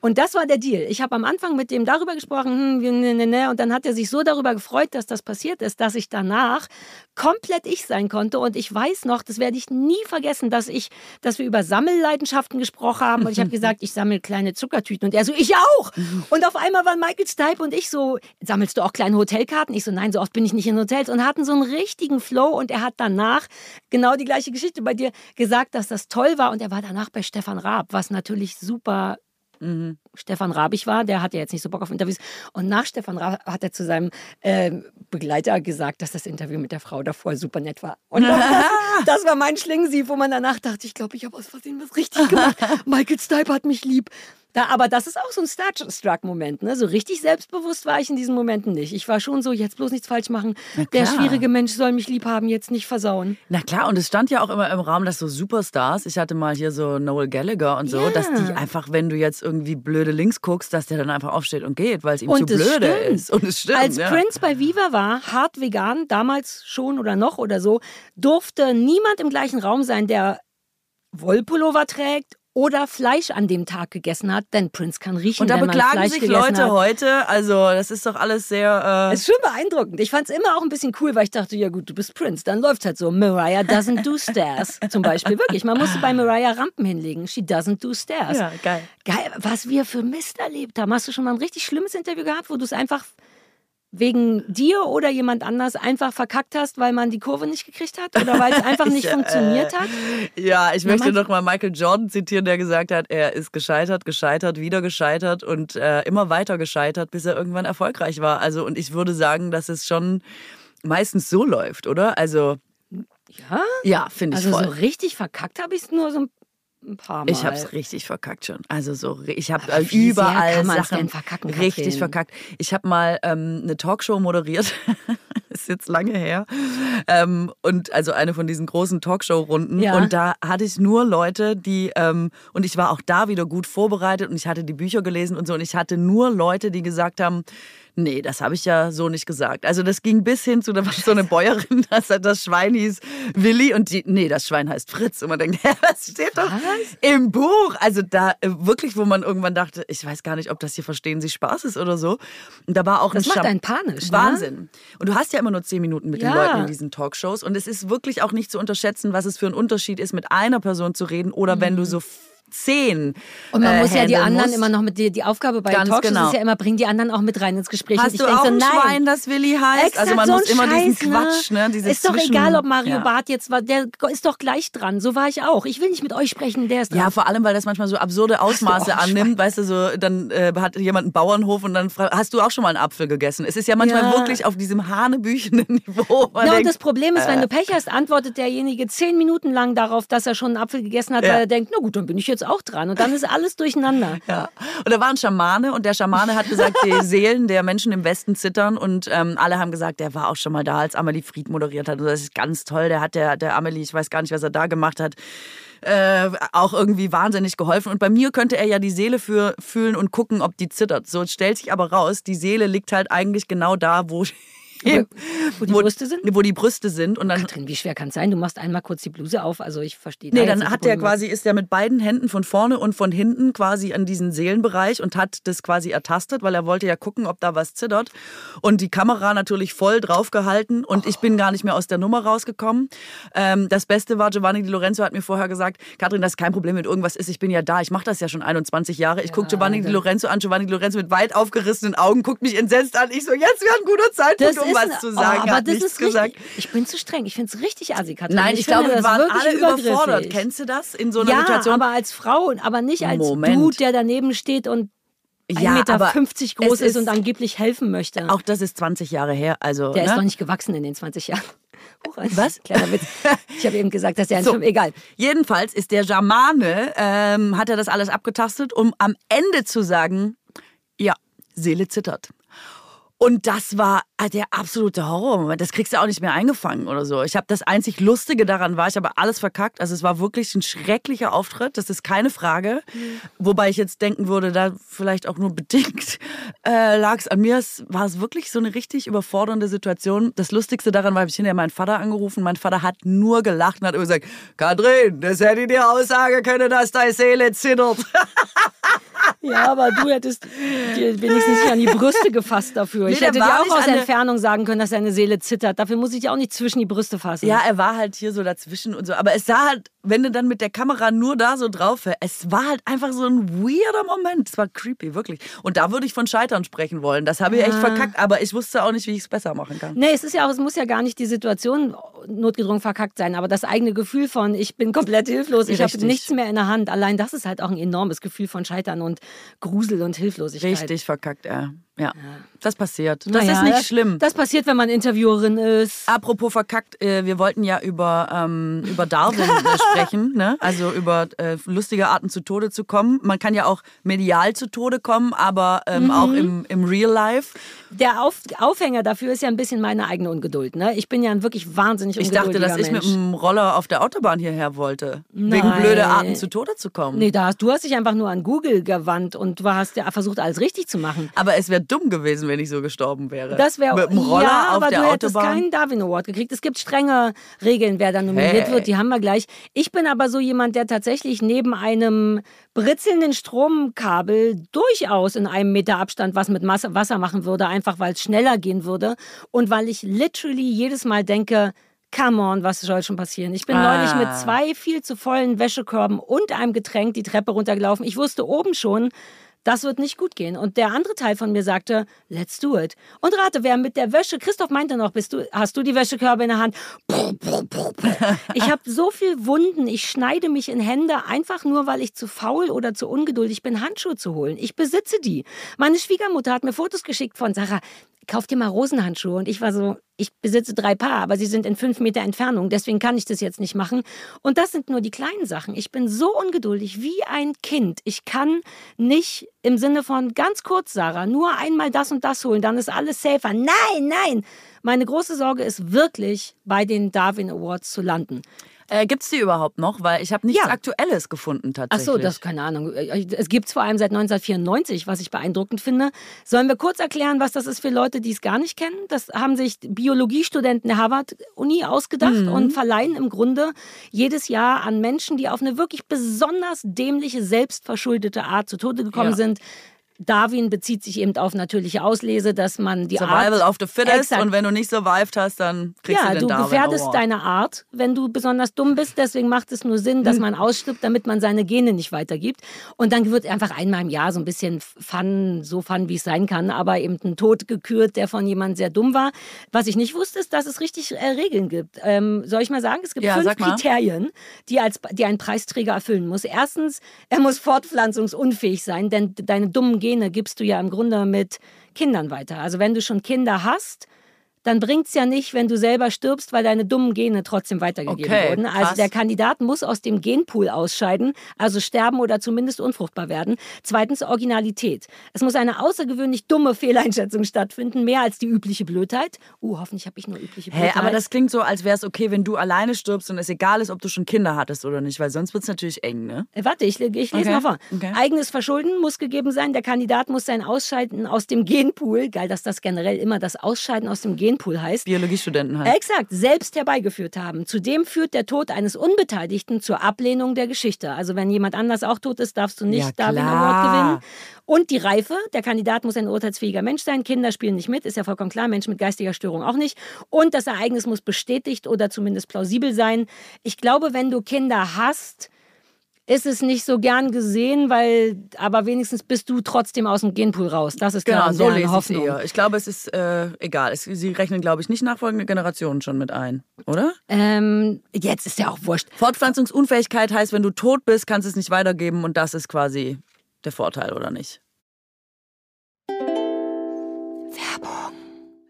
Und das war der Deal. Ich habe am Anfang mit dem darüber gesprochen, hm, ne, ne, ne, und dann hat er sich so darüber gefreut, dass das passiert ist, dass ich danach komplett ich sein konnte. Und ich weiß noch, das werde ich nie vergessen, dass ich, dass wir über Sammelleidenschaften gesprochen haben. Und ich habe gesagt, ich sammle kleine Zuckertüten. Und er so, ich auch. Und auf einmal waren Michael Stipe und ich so, sammelst du auch kleine Hotelkarten? Ich so, nein, so oft bin ich nicht in Hotels. Und hatten so einen richtigen Flow. Und er hat danach genau die gleiche Geschichte bei dir gesagt, dass das toll war. Und er war danach bei Stefan Raab, was natürlich super Stefan Rabich war, der hatte jetzt nicht so Bock auf Interviews. Und nach Stefan Raab hat er zu seinem ähm, Begleiter gesagt, dass das Interview mit der Frau davor super nett war. Und das, das war mein Schlingensief, wo man danach dachte, ich glaube, ich habe aus Versehen was richtig gemacht. Michael Stipe hat mich lieb. Da, aber das ist auch so ein Starstruck-Moment. Ne? So richtig selbstbewusst war ich in diesen Momenten nicht. Ich war schon so, jetzt bloß nichts falsch machen. Der schwierige Mensch soll mich lieb haben, jetzt nicht versauen. Na klar, und es stand ja auch immer im Raum, dass so Superstars, ich hatte mal hier so Noel Gallagher und so, Ja. dass die einfach, wenn du jetzt irgendwie blöde Links guckst, dass der dann einfach aufsteht und geht, weil es ihm Und zu blöde stimmt. ist. Und es stimmt. Als ja. Prince bei Viva war, hart vegan, damals schon oder noch oder so, durfte niemand im gleichen Raum sein, der Wollpullover trägt oder Fleisch an dem Tag gegessen hat, denn Prince kann riechen, Und da beklagen sich Leute hat. heute, also das ist doch alles sehr... Äh, Es ist schon beeindruckend. Ich fand es immer auch ein bisschen cool, weil ich dachte, ja gut, du bist Prince, dann läuft halt so. Mariah doesn't do stairs. Zum Beispiel wirklich. Man musste bei Mariah Rampen hinlegen. She doesn't do stairs. Ja, geil. Geil, was wir für Mist erlebt haben. Hast du schon mal ein richtig schlimmes Interview gehabt, wo du es einfach wegen dir oder jemand anders einfach verkackt hast, weil man die Kurve nicht gekriegt hat oder weil es einfach nicht Ich, funktioniert hat? Ja, ich Na, möchte manch- noch mal Michael Jordan zitieren, der gesagt hat, er ist gescheitert, gescheitert, wieder gescheitert und äh, immer weiter gescheitert, bis er irgendwann erfolgreich war. Also und ich würde sagen, dass es schon meistens so läuft, oder? Also Ja? ja, finde ich Also voll. so richtig verkackt habe ich es nur so ein- ein paar Mal. Ich habe es richtig verkackt schon. Also so, ich habe überall Sachen denn verkacken, richtig verkackt. Ich habe mal ähm, eine Talkshow moderiert. ist jetzt lange her. Ähm, und also eine von diesen großen Talkshow-Runden. Ja. Und da hatte ich nur Leute, die ähm, und ich war auch da wieder gut vorbereitet und ich hatte die Bücher gelesen und so und ich hatte nur Leute, die gesagt haben. Nee, das habe ich ja so nicht gesagt. Also das ging bis hin zu, da war so eine Bäuerin, das, das Schwein hieß Willi und die, nee, das Schwein heißt Fritz. Und man denkt, hä, das steht doch Was? im Buch. Also da äh, wirklich, wo man irgendwann dachte, ich weiß gar nicht, ob das hier Verstehen Sie Spaß ist oder so. Und da war auch Das ein macht Scham- einen panisch, ne? Wahnsinn. Und du hast ja immer nur zehn Minuten mit den Ja. Leuten in diesen Talkshows. Und es ist wirklich auch nicht zu unterschätzen, was es für ein Unterschied ist, mit einer Person zu reden oder wenn du so f- zehn. Und man äh, muss ja die anderen musst. immer noch mit die, die Aufgabe bei Ganz Talkshows genau. ist ja immer, bring die anderen auch mit rein ins Gespräch. Und Hast du auch so, ein nein. Schwein, das Willi heißt? Exakt, also man so muss immer diesen Scheiß, Quatsch, ne? Dieses ist doch Zwischen- egal, ob Mario ja. Barth jetzt war, der ist doch gleich dran. So war ich auch. Ich will nicht mit euch sprechen, der ist dran. Ja, vor allem, weil das manchmal so absurde Ausmaße annimmt. Weißt du, so dann äh, hat jemand einen Bauernhof und dann fra- hast du auch schon mal einen Apfel gegessen. Es ist ja manchmal Ja. wirklich auf diesem hanebüchenen Niveau. Ja, und denkt, das Problem ist, äh. wenn du Pech hast, antwortet derjenige zehn Minuten lang darauf, dass er schon einen Apfel gegessen hat, Ja. weil er denkt, na gut, dann bin ich jetzt auch dran. Und dann ist alles durcheinander. Ja. Und da war ein Schamane und der Schamane hat gesagt, die Seelen der Menschen im Westen zittern und ähm, alle haben gesagt, der war auch schon mal da, als Amelie Fried moderiert hat. Und das ist ganz toll. Der hat der, der Amelie, ich weiß gar nicht, was er da gemacht hat, äh, auch irgendwie wahnsinnig geholfen. Und bei mir könnte er ja die Seele für, fühlen und gucken, ob die zittert. So stellt sich aber raus, die Seele liegt halt eigentlich genau da, wo, Wo die Brüste sind? Wo die Brüste sind. Und dann Katrin, wie schwer kann es sein? Du machst einmal kurz die Bluse auf. Also ich verstehe. Nee, da dann hat der wo quasi, ist der mit beiden Händen von vorne und von hinten quasi an diesen Seelenbereich und hat das quasi ertastet, weil er wollte ja gucken, ob da was zittert. Und die Kamera natürlich voll draufgehalten und ich bin gar nicht mehr aus der Nummer rausgekommen. Ähm, das Beste war, Giovanni Di Lorenzo hat mir vorher gesagt, Katrin, das ist kein Problem, wenn irgendwas ist, ich bin ja da, ich mache das ja schon 21 Jahre. Ich gucke Giovanni Di Lorenzo an, Giovanni Di Lorenzo mit weit aufgerissenen Augen, guckt mich entsetzt an. Ich so, jetzt wäre ein guter Zeitpunkt, um was ein- zu sagen. Oh, aber hat das ist gesagt. richtig. Ich bin zu streng. Ich finde es richtig assi, Katrin. Nein, ich, finde glaube, wir das waren alle überfordert. Kennst du das in so einer ja, Situation? aber als Frau, aber nicht als Moment. Dude, der daneben steht und Ja, 1,50 Meter aber 50 groß ist, und angeblich helfen möchte. Auch das ist 20 Jahre her. Also, der ne? ist doch nicht gewachsen in den 20 Jahren. Huch, Was? Kleiner Witz. Ich habe eben gesagt, dass der ein So. Film, egal. Jedenfalls ist der Germane, ähm, hat er das alles abgetastet, um am Ende zu sagen, ja, Seele zittert. Und das war äh, der absolute Horrormoment. Das kriegst du auch nicht mehr eingefangen oder so. Ich habe das einzig Lustige daran war, ich habe alles verkackt. Also es war wirklich ein schrecklicher Auftritt. Das ist keine Frage. Wobei ich jetzt denken würde, da vielleicht auch nur bedingt äh, lag es an mir. Es war es wirklich so eine richtig überfordernde Situation. Das Lustigste daran war, habe ich hinterher meinen Vater angerufen. Mein Vater hat nur gelacht und hat immer gesagt, Katrin, das hätte die Aussage können, dass deine Seele zittert. Ja, aber du hättest dir wenigstens nicht an die Brüste gefasst dafür. Nee, ich hätte dir auch aus der- Entfernung sagen können, dass deine Seele zittert. Dafür muss ich dir auch nicht zwischen die Brüste fassen. Ja, er war halt hier so dazwischen und so. Aber es sah halt, wenn du dann mit der Kamera nur da so drauf wär, es war halt einfach so ein weirder Moment. Es war creepy, wirklich. Und da würde ich von Scheitern sprechen wollen. Das habe ich echt Ja. verkackt, aber ich wusste auch nicht, wie ich es besser machen kann. Nee, es ist ja auch, es muss ja gar nicht die Situation notgedrungen verkackt sein, aber das eigene Gefühl von, ich bin komplett hilflos, ich habe nichts mehr in der Hand. Allein das ist halt auch ein enormes Gefühl von Scheitern und Grusel und Hilflosigkeit. Richtig verkackt, ja. ja. Das passiert. Das Naja, ist nicht das, schlimm. Das passiert, wenn man Interviewerin ist. Apropos verkackt, äh, wir wollten ja über, ähm, über Darwin äh, sprechen, ne? also über äh, lustige Arten zu Tode zu kommen. Man kann ja auch medial zu Tode kommen, aber ähm, Mhm. auch im, im Real Life. Der Auf, Aufhänger dafür ist ja ein bisschen meine eigene Ungeduld. Ne? Ich bin ja ein wirklich wahnsinnig Ich dachte, dass ich mit dem Roller auf der Autobahn hierher wollte, wegen Nein. blöde Arten zu Tode zu kommen. Nee, da hast, du hast dich einfach nur an Google gewandt und du hast ja versucht, alles richtig zu machen. Aber es wäre dumm gewesen, wenn ich so gestorben wäre. Das wäre Mit dem Roller ja, auf aber der du hättest Autobahn. keinen Darwin Award gekriegt. Es gibt strenge Regeln, wer da nominiert Hey. wird. Die haben wir gleich. Ich bin aber so jemand, der tatsächlich neben einem britzelnden Stromkabel durchaus in einem Meter Abstand was mit Wasser machen würde, einfach weil es schneller gehen würde und weil ich literally jedes Mal denke, Come on, was soll schon passieren? Ich bin Ah. neulich mit zwei viel zu vollen Wäschekörben und einem Getränk die Treppe runtergelaufen. Ich wusste oben schon, das wird nicht gut gehen. Und der andere Teil von mir sagte, let's do it. Und rate, wer mit der Wäsche, Christoph meinte noch, bist du, hast du die Wäschekörbe in der Hand? Ich habe so viel Wunden, ich schneide mich in Hände, einfach nur, weil ich zu faul oder zu ungeduldig bin, Handschuhe zu holen. Ich besitze die. Meine Schwiegermutter hat mir Fotos geschickt von Sarah. Kauf dir mal Rosenhandschuhe. Und ich war so, ich besitze drei Paar, aber sie sind in fünf Meter Entfernung. Deswegen kann ich das jetzt nicht machen. Und das sind nur die kleinen Sachen. Ich bin so ungeduldig wie ein Kind. Ich kann nicht im Sinne von ganz kurz, Sarah, nur einmal das und das holen, dann ist alles safer. Nein, nein. Meine große Sorge ist wirklich, bei den Darwin Awards zu landen. Äh, Gibt es die überhaupt noch? Weil ich habe nichts Ja. Aktuelles gefunden Ach tatsächlich. so, das keine Ahnung. Es gibt es vor allem seit 1994, was ich beeindruckend finde. Sollen wir kurz erklären, was das ist für Leute, die es gar nicht kennen? Das haben sich Biologiestudenten der Harvard-Uni ausgedacht und verleihen im Grunde jedes Jahr an Menschen, die auf eine wirklich besonders dämliche, selbstverschuldete Art zu Tode gekommen Ja. sind. Darwin bezieht sich eben auf natürliche Auslese, dass man die Survival Art of the fittest Exakt. und wenn du nicht survived hast, dann kriegst ja, du den du Darwin gefährdest Award. deine Art, wenn du besonders dumm bist. Deswegen macht es nur Sinn, Hm. dass man ausstirbt, damit man seine Gene nicht weitergibt. Und dann wird einfach einmal im Jahr so ein bisschen Fun, so Fun, wie es sein kann, aber eben ein Tod gekürt, der von jemandem sehr dumm war. Was ich nicht wusste, ist, dass es richtig äh, Regeln gibt. Ähm, soll ich mal sagen? Es gibt Ja, fünf. Kriterien, die, als, die ein Preisträger erfüllen muss. Erstens, er muss fortpflanzungsunfähig sein, denn deine dummen Gene gibst du ja im Grunde mit Kindern weiter. Also wenn du schon Kinder hast, dann bringt es ja nicht, wenn du selber stirbst, weil deine dummen Gene trotzdem weitergegeben Okay, wurden. Also krass. der Kandidat muss aus dem Genpool ausscheiden, also sterben oder zumindest unfruchtbar werden. Zweitens Originalität. Es muss eine außergewöhnlich dumme Fehleinschätzung stattfinden, mehr als die übliche Blödheit. Uh, hoffentlich habe ich nur übliche Hä, Blödheit. aber das klingt so, als wäre es okay, wenn du alleine stirbst und es egal ist, ob du schon Kinder hattest oder nicht, weil sonst wird es natürlich eng, ne? Äh, Warte, ich, ich lese Okay, mal vor. okay. Eigenes Verschulden muss gegeben sein. Der Kandidat muss sein Ausscheiden aus dem Genpool, geil, dass das generell immer das Ausscheiden aus dem Genpool heißt, Biologiestudenten halt. Exakt, selbst herbeigeführt haben. Zudem führt der Tod eines Unbeteiligten zur Ablehnung der Geschichte. Also wenn jemand anders auch tot ist, darfst du nicht Ja, Darwin. Award gewinnen. Und die Reife, der Kandidat muss ein urteilsfähiger Mensch sein. Kinder spielen nicht mit, ist ja vollkommen klar. Menschen mit geistiger Störung auch nicht. Und das Ereignis muss bestätigt oder zumindest plausibel sein. Ich glaube, wenn du Kinder hast, ist es nicht so gern gesehen, weil, aber wenigstens bist du trotzdem aus dem Genpool raus. Das ist Genau, so lese ich Hoffnung. eher. Ich glaube, es ist äh, egal. Es, sie rechnen, glaube ich, nicht nachfolgende Generationen schon mit ein, oder? Ähm, jetzt ist ja auch wurscht. Fortpflanzungsunfähigkeit heißt, wenn du tot bist, kannst du es nicht weitergeben und das ist quasi der Vorteil, oder nicht?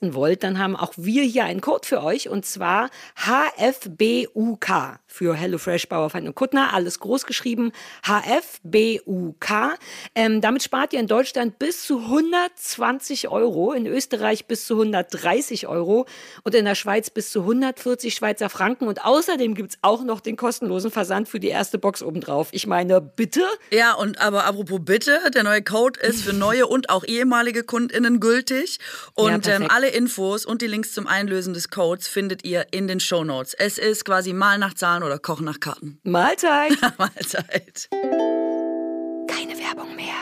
wollt, dann haben auch wir hier einen Code für euch und zwar HFBUK für HelloFresh, Bauerfeind und Kuttner. Alles groß geschrieben. HFBUK. Ähm, damit spart ihr in Deutschland bis zu 120 Euro, in Österreich bis zu 130 Euro und in der Schweiz bis zu 140 Schweizer Franken. Und außerdem gibt's auch noch den kostenlosen Versand für die erste Box obendrauf. Ich meine, bitte? Ja, und aber apropos bitte, der neue Code ist für neue und auch ehemalige KundInnen gültig. Und Ja, ähm, alle Infos und die Links zum Einlösen des Codes findet ihr in den Shownotes. Es ist quasi mal nach Zahlen oder Kochen nach Karten. Mahlzeit. Mahlzeit. Keine Werbung mehr.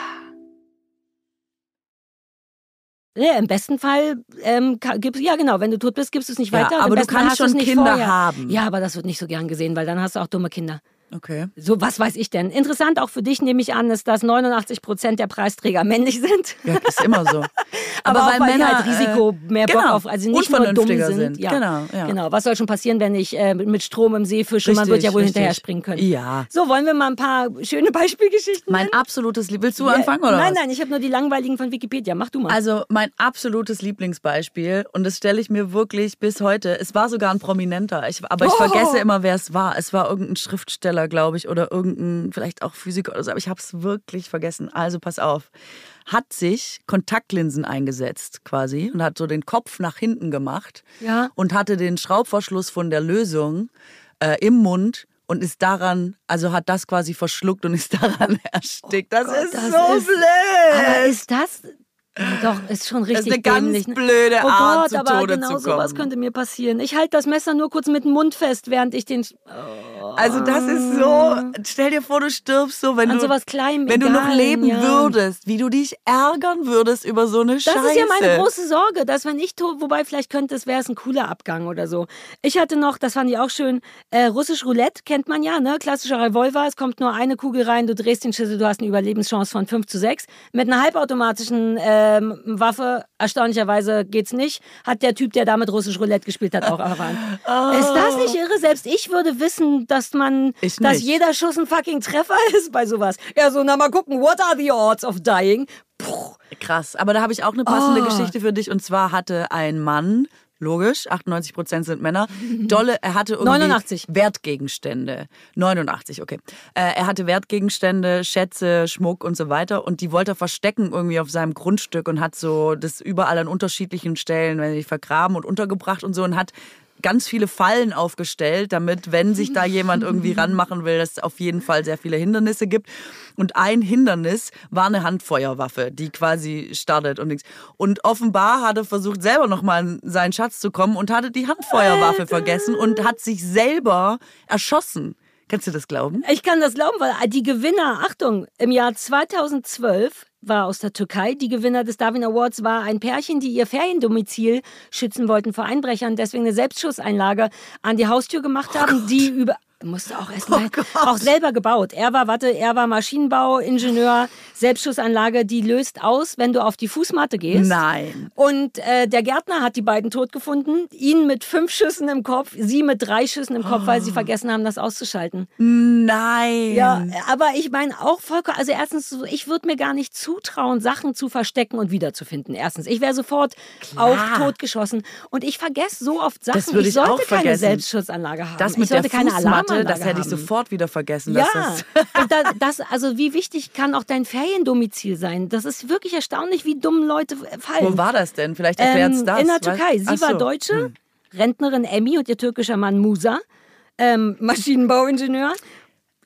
Ja, Im besten Fall ähm, ka- gibst ja genau, wenn du tot bist, gibst du es nicht Ja, weiter. aber du kannst schon nicht Kinder vorher. haben. Ja, aber das wird nicht so gern gesehen, weil dann hast du auch dumme Kinder. Okay. So, was weiß ich denn? Interessant auch für dich nehme ich an, ist, dass 89 Prozent der Preisträger männlich sind. Ja, ist immer so. Aber, auch, weil, Männer, halt Risiko äh, mehr Bock genau, auf, also nicht nur dumm sind. sind. Ja. Genau, ja. genau. Was soll schon passieren, wenn ich äh, mit Strom im See fische? Man wird ja wohl richtig. hinterher springen können. Ja. So, wollen wir mal ein paar schöne Beispielgeschichten Mein nennen? absolutes. Willst du Ja, anfangen oder Nein, was? nein, ich habe nur die langweiligen von Wikipedia. Mach du mal. Also mein absolutes Lieblingsbeispiel und das stelle ich mir wirklich bis heute. Es war sogar ein Prominenter, ich, aber ich Oh. vergesse immer, wer es war. Es war irgendein Schriftsteller, glaube ich, oder irgendein vielleicht auch Physiker oder so. Aber ich habe es wirklich vergessen. Also pass auf, hat sich Kontaktlinsen eingesetzt quasi und hat so den Kopf nach hinten gemacht Ja. und hatte den Schraubverschluss von der Lösung äh, im Mund. Und ist daran, also hat das quasi verschluckt und ist daran erstickt. das Oh Gott, ist das so ist- blöd. Aber ist das. Doch, ist schon richtig ist eine ganz dämlich. ne? blöde oh Art, Gott, zu aber Tode genau zu sowas kommen. könnte mir passieren. Ich halte das Messer nur kurz mit dem Mund fest, während ich den. Also das ist so, stell dir vor, du stirbst so, wenn An du sowas Kleinem, wenn du noch leben ja. würdest, wie du dich ärgern würdest über so eine Das Scheiße. ist ja meine große Sorge, dass wenn ich tot, wobei vielleicht könnte es, wäre es ein cooler Abgang oder so. Ich hatte noch, das fand ich auch schön, äh, russisch Roulette kennt man ja, ne? Klassischer Revolver, es kommt nur eine Kugel rein, du drehst den Schlüssel, du hast eine Überlebenschance von 5 zu 6. Mit einer halbautomatischen ähm, Waffe, erstaunlicherweise geht's nicht, hat der Typ, der damit russisch Roulette gespielt hat, auch erfahren. Ist das nicht irre? Selbst ich würde wissen, dass man, dass jeder Schuss ein fucking Treffer ist bei sowas. Ja, so, na mal gucken, what are the odds of dying? Puh. Krass, aber da habe ich auch eine passende Oh. Geschichte für dich und zwar hatte ein Mann Logisch, 98 Prozent sind Männer. Dolle, er hatte irgendwie 89. Wertgegenstände. 89, okay. Äh, er hatte Wertgegenstände, Schätze, Schmuck und so weiter und die wollte er verstecken irgendwie auf seinem Grundstück und hat so das überall an unterschiedlichen Stellen wenn ich, vergraben und untergebracht und so und hat ganz viele Fallen aufgestellt, damit, wenn sich da jemand irgendwie ranmachen will, dass es auf jeden Fall sehr viele Hindernisse gibt. Und ein Hindernis war eine Handfeuerwaffe, die quasi startet und nichts. Und offenbar hat er versucht, selber nochmal an seinen Schatz zu kommen und hatte die Handfeuerwaffe vergessen und hat sich selber erschossen. Kannst du das glauben? Ich kann das glauben, weil die Gewinner, Achtung, im Jahr 2012 war aus der Türkei. Die Gewinner des Darwin Awards war ein Pärchen, die ihr Feriendomizil schützen wollten vor Einbrechern, deswegen eine Selbstschusseinlage an die Haustür gemacht haben, die über musste auch erst mal auch selber gebaut. Er war, warte, er war Maschinenbauingenieur, Selbstschussanlage, die löst aus, wenn du auf die Fußmatte gehst. Nein. Und äh, der Gärtner hat die beiden tot gefunden, ihn mit fünf Schüssen im Kopf, sie mit drei Schüssen im Kopf, weil sie vergessen haben, das auszuschalten. Nein. Ja, aber ich meine auch vollkommen, also erstens, ich würde mir gar nicht zutrauen, Sachen zu verstecken und wiederzufinden. Erstens, ich wäre sofort auf totgeschossen und ich vergesse so oft Sachen. Das würde ich sollte auch keine vergessen. Selbstschussanlage haben. Das ich mit der sollte keine Fußmatte, Alarmanlage das hätte ich haben. sofort wieder vergessen. Ja, das und da, das, also wie wichtig kann auch dein Feriendomizil sein? Das ist wirklich erstaunlich, wie dumm Leute fallen. Wo war das denn? Vielleicht erklärt es Ähm, das. In der Türkei. Sie Ach war so. Hm. Ey,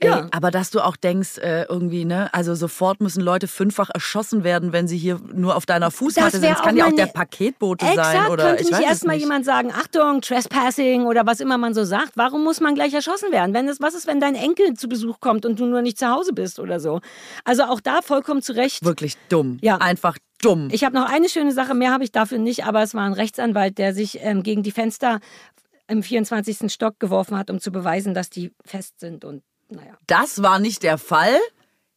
Ja. aber dass du auch denkst, äh, irgendwie, ne, also sofort müssen Leute fünffach erschossen werden, wenn sie hier nur auf deiner Fußmatte sind. Das kann ja auch der Paketbote Exakt, sein oder könnte ich nicht erstmal jemand sagen, Achtung, Trespassing oder was immer man so sagt. Warum muss man gleich erschossen werden? Wenn es, was ist, wenn dein Enkel zu Besuch kommt und du nur nicht zu Hause bist oder so? Also auch da vollkommen zu Recht. Wirklich dumm. Ja. Einfach dumm. Ich habe noch eine schöne Sache, mehr habe ich dafür nicht, aber es war ein Rechtsanwalt, der sich ähm, gegen die Fenster im 24. Stock geworfen hat, um zu beweisen, dass die fest sind und naja. das war nicht der Fall.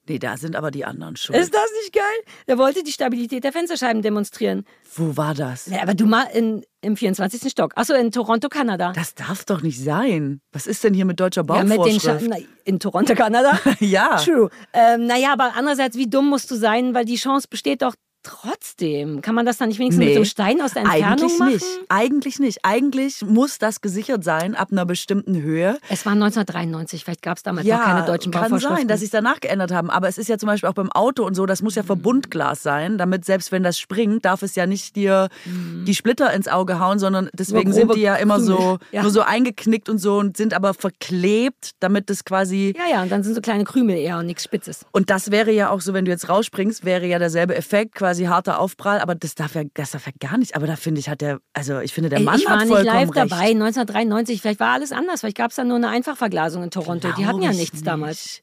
Nee, da sind aber die anderen schuld. Ist das nicht geil? Der wollte die Stabilität der Fensterscheiben demonstrieren. Wo war das? Ja, aber du mal in, im 24. Stock. Achso, in Toronto, Kanada. Das darf doch nicht sein. Was ist denn hier mit deutscher ja, mit den Bauvorschrift? Na, in Toronto, Kanada. Ja. True. Ähm, naja, aber andererseits, wie dumm musst du sein, weil die Chance besteht doch trotzdem. Kann man das dann nicht wenigstens mit so einem Stein aus der Entfernung Eigentlich machen? nicht. Eigentlich nicht. Eigentlich muss das gesichert sein ab einer bestimmten Höhe. Es war 1993, vielleicht gab es damals noch keine deutschen kann Bauvorschriften. sein, dass sie es danach geändert haben. Aber es ist ja zum Beispiel auch beim Auto und so, das muss ja Verbundglas sein, damit selbst wenn das springt, darf es ja nicht dir die Splitter ins Auge hauen, sondern deswegen sind die ja immer so. Ja. nur so eingeknickt und so und sind aber verklebt, damit das quasi ja, ja, und dann sind so kleine Krümel eher und nichts Spitzes. und das wäre ja auch so, wenn du jetzt rausspringst, wäre ja derselbe Effekt, quasi harter Aufprall, aber das darf ja, das darf ja gar nicht. Aber da finde ich, hat der, also ich finde, der Mann ich war hat nicht vollkommen live recht. dabei, 1993. Vielleicht war alles anders. Vielleicht gab es dann nur eine Einfachverglasung in Toronto. Die hatten ja Glaub ich nichts nicht. damals.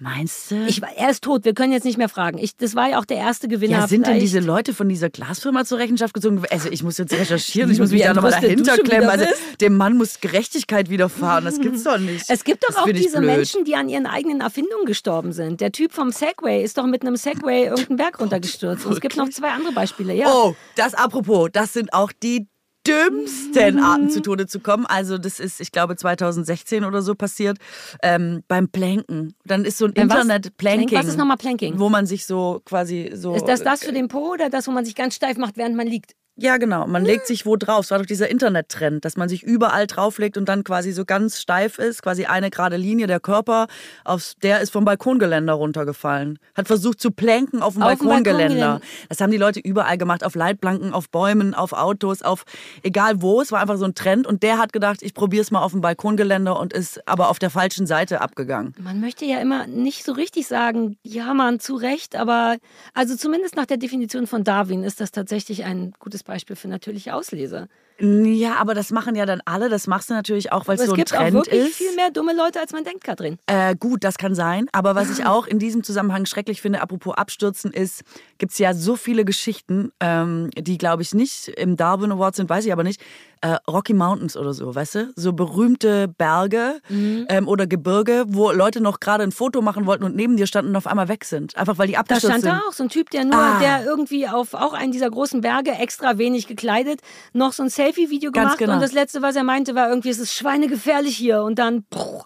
Meinst du? Ich, er ist tot. Wir können jetzt nicht mehr fragen. Ich, das war ja auch der erste Gewinner. ja, sind denn vielleicht. diese Leute von dieser Glasfirma zur Rechenschaft gezogen? Also ich muss jetzt recherchieren, ich muss mich da nochmal dahinter klemmen. Also dem Mann muss Gerechtigkeit widerfahren, das gibt's doch nicht. Es gibt doch Das auch diese. Menschen, die an ihren eigenen Erfindungen gestorben sind. Der Typ vom Segway ist doch mit einem Segway irgendeinen Berg runtergestürzt. Und es gibt noch zwei andere Beispiele. Ja. Oh, das apropos, das sind auch die dümmsten Arten zu Tode zu kommen. Also das ist, ich glaube, 2016 oder so passiert, ähm, beim Planken. Dann ist so ein? Internet-Planking. Was ist nochmal Planking? Wo man sich so quasi so... Ist das das für den Po oder das, wo man sich ganz steif macht, während man liegt? Ja, genau. Man legt sich wo drauf. Es war doch dieser Internet-Trend, dass man sich überall drauflegt und dann quasi so ganz steif ist, quasi eine gerade Linie. Der Körper, aufs, der ist vom Balkongeländer runtergefallen. Hat versucht zu planken auf dem Auf Balkongeländer. Balkongeländer. Das haben die Leute überall gemacht, auf Leitplanken, auf Bäumen, auf Autos, auf egal wo. Es war einfach so ein Trend und der hat gedacht, ich probiere es mal auf dem Balkongeländer und ist aber auf der falschen Seite abgegangen. Man möchte ja immer nicht so richtig sagen, ja, man, zu Recht, aber also zumindest nach der Definition von Darwin ist das tatsächlich ein gutes Beispiel für natürliche Auslese. Ja, aber das machen ja dann alle. Das machst du natürlich auch, weil es so es ein gibt auch Trend wirklich ist. viel mehr dumme Leute, als man denkt, Katrin. Äh, gut, das kann sein. Aber was ich auch in diesem Zusammenhang schrecklich finde, apropos Abstürzen, ist, gibt es ja so viele Geschichten, ähm, die, glaube ich, nicht im Darwin Award sind, weiß ich aber nicht. Äh, Rocky Mountains oder so, weißt du? So berühmte Berge Mhm. ähm, oder Gebirge, wo Leute noch gerade ein Foto machen wollten und neben dir standen und auf einmal weg sind. Einfach weil die Da abgestürzt stand sind. da auch so ein Typ, der nur, Ah. der irgendwie auf auch einen dieser großen Berge extra wenig gekleidet, noch so ein Selfie-Video gemacht genau. und das letzte, was er meinte, war irgendwie, es ist schweinegefährlich hier und dann. Pff.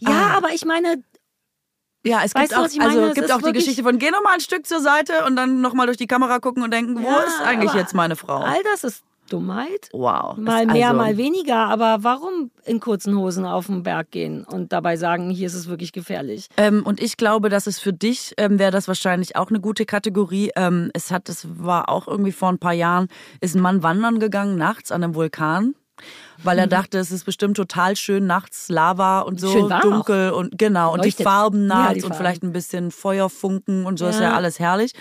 Ja, Ah. aber ich meine, Ja, es Weißt gibt du, auch, meine? also Es gibt auch die Geschichte von geh noch mal ein Stück zur Seite und dann noch mal durch die Kamera gucken und denken, wo Ja, ist eigentlich jetzt meine Frau? all das ist Dummheit. Wow. Mal Ist mehr, also, mal weniger, aber warum in kurzen Hosen auf den Berg gehen und dabei sagen, hier ist es wirklich gefährlich? Ähm, und ich glaube, dass es für dich ähm, wäre das wahrscheinlich auch eine gute Kategorie. Ähm, es hat, es war auch irgendwie vor ein paar Jahren, ist ein Mann wandern gegangen nachts an einem Vulkan. Weil er dachte, es ist bestimmt total schön nachts Lava und so dunkel und genau und die Leuchtet. Farben Ja, nachts die und vielleicht ein bisschen Feuerfunken und so ist Ja. ja alles herrlich.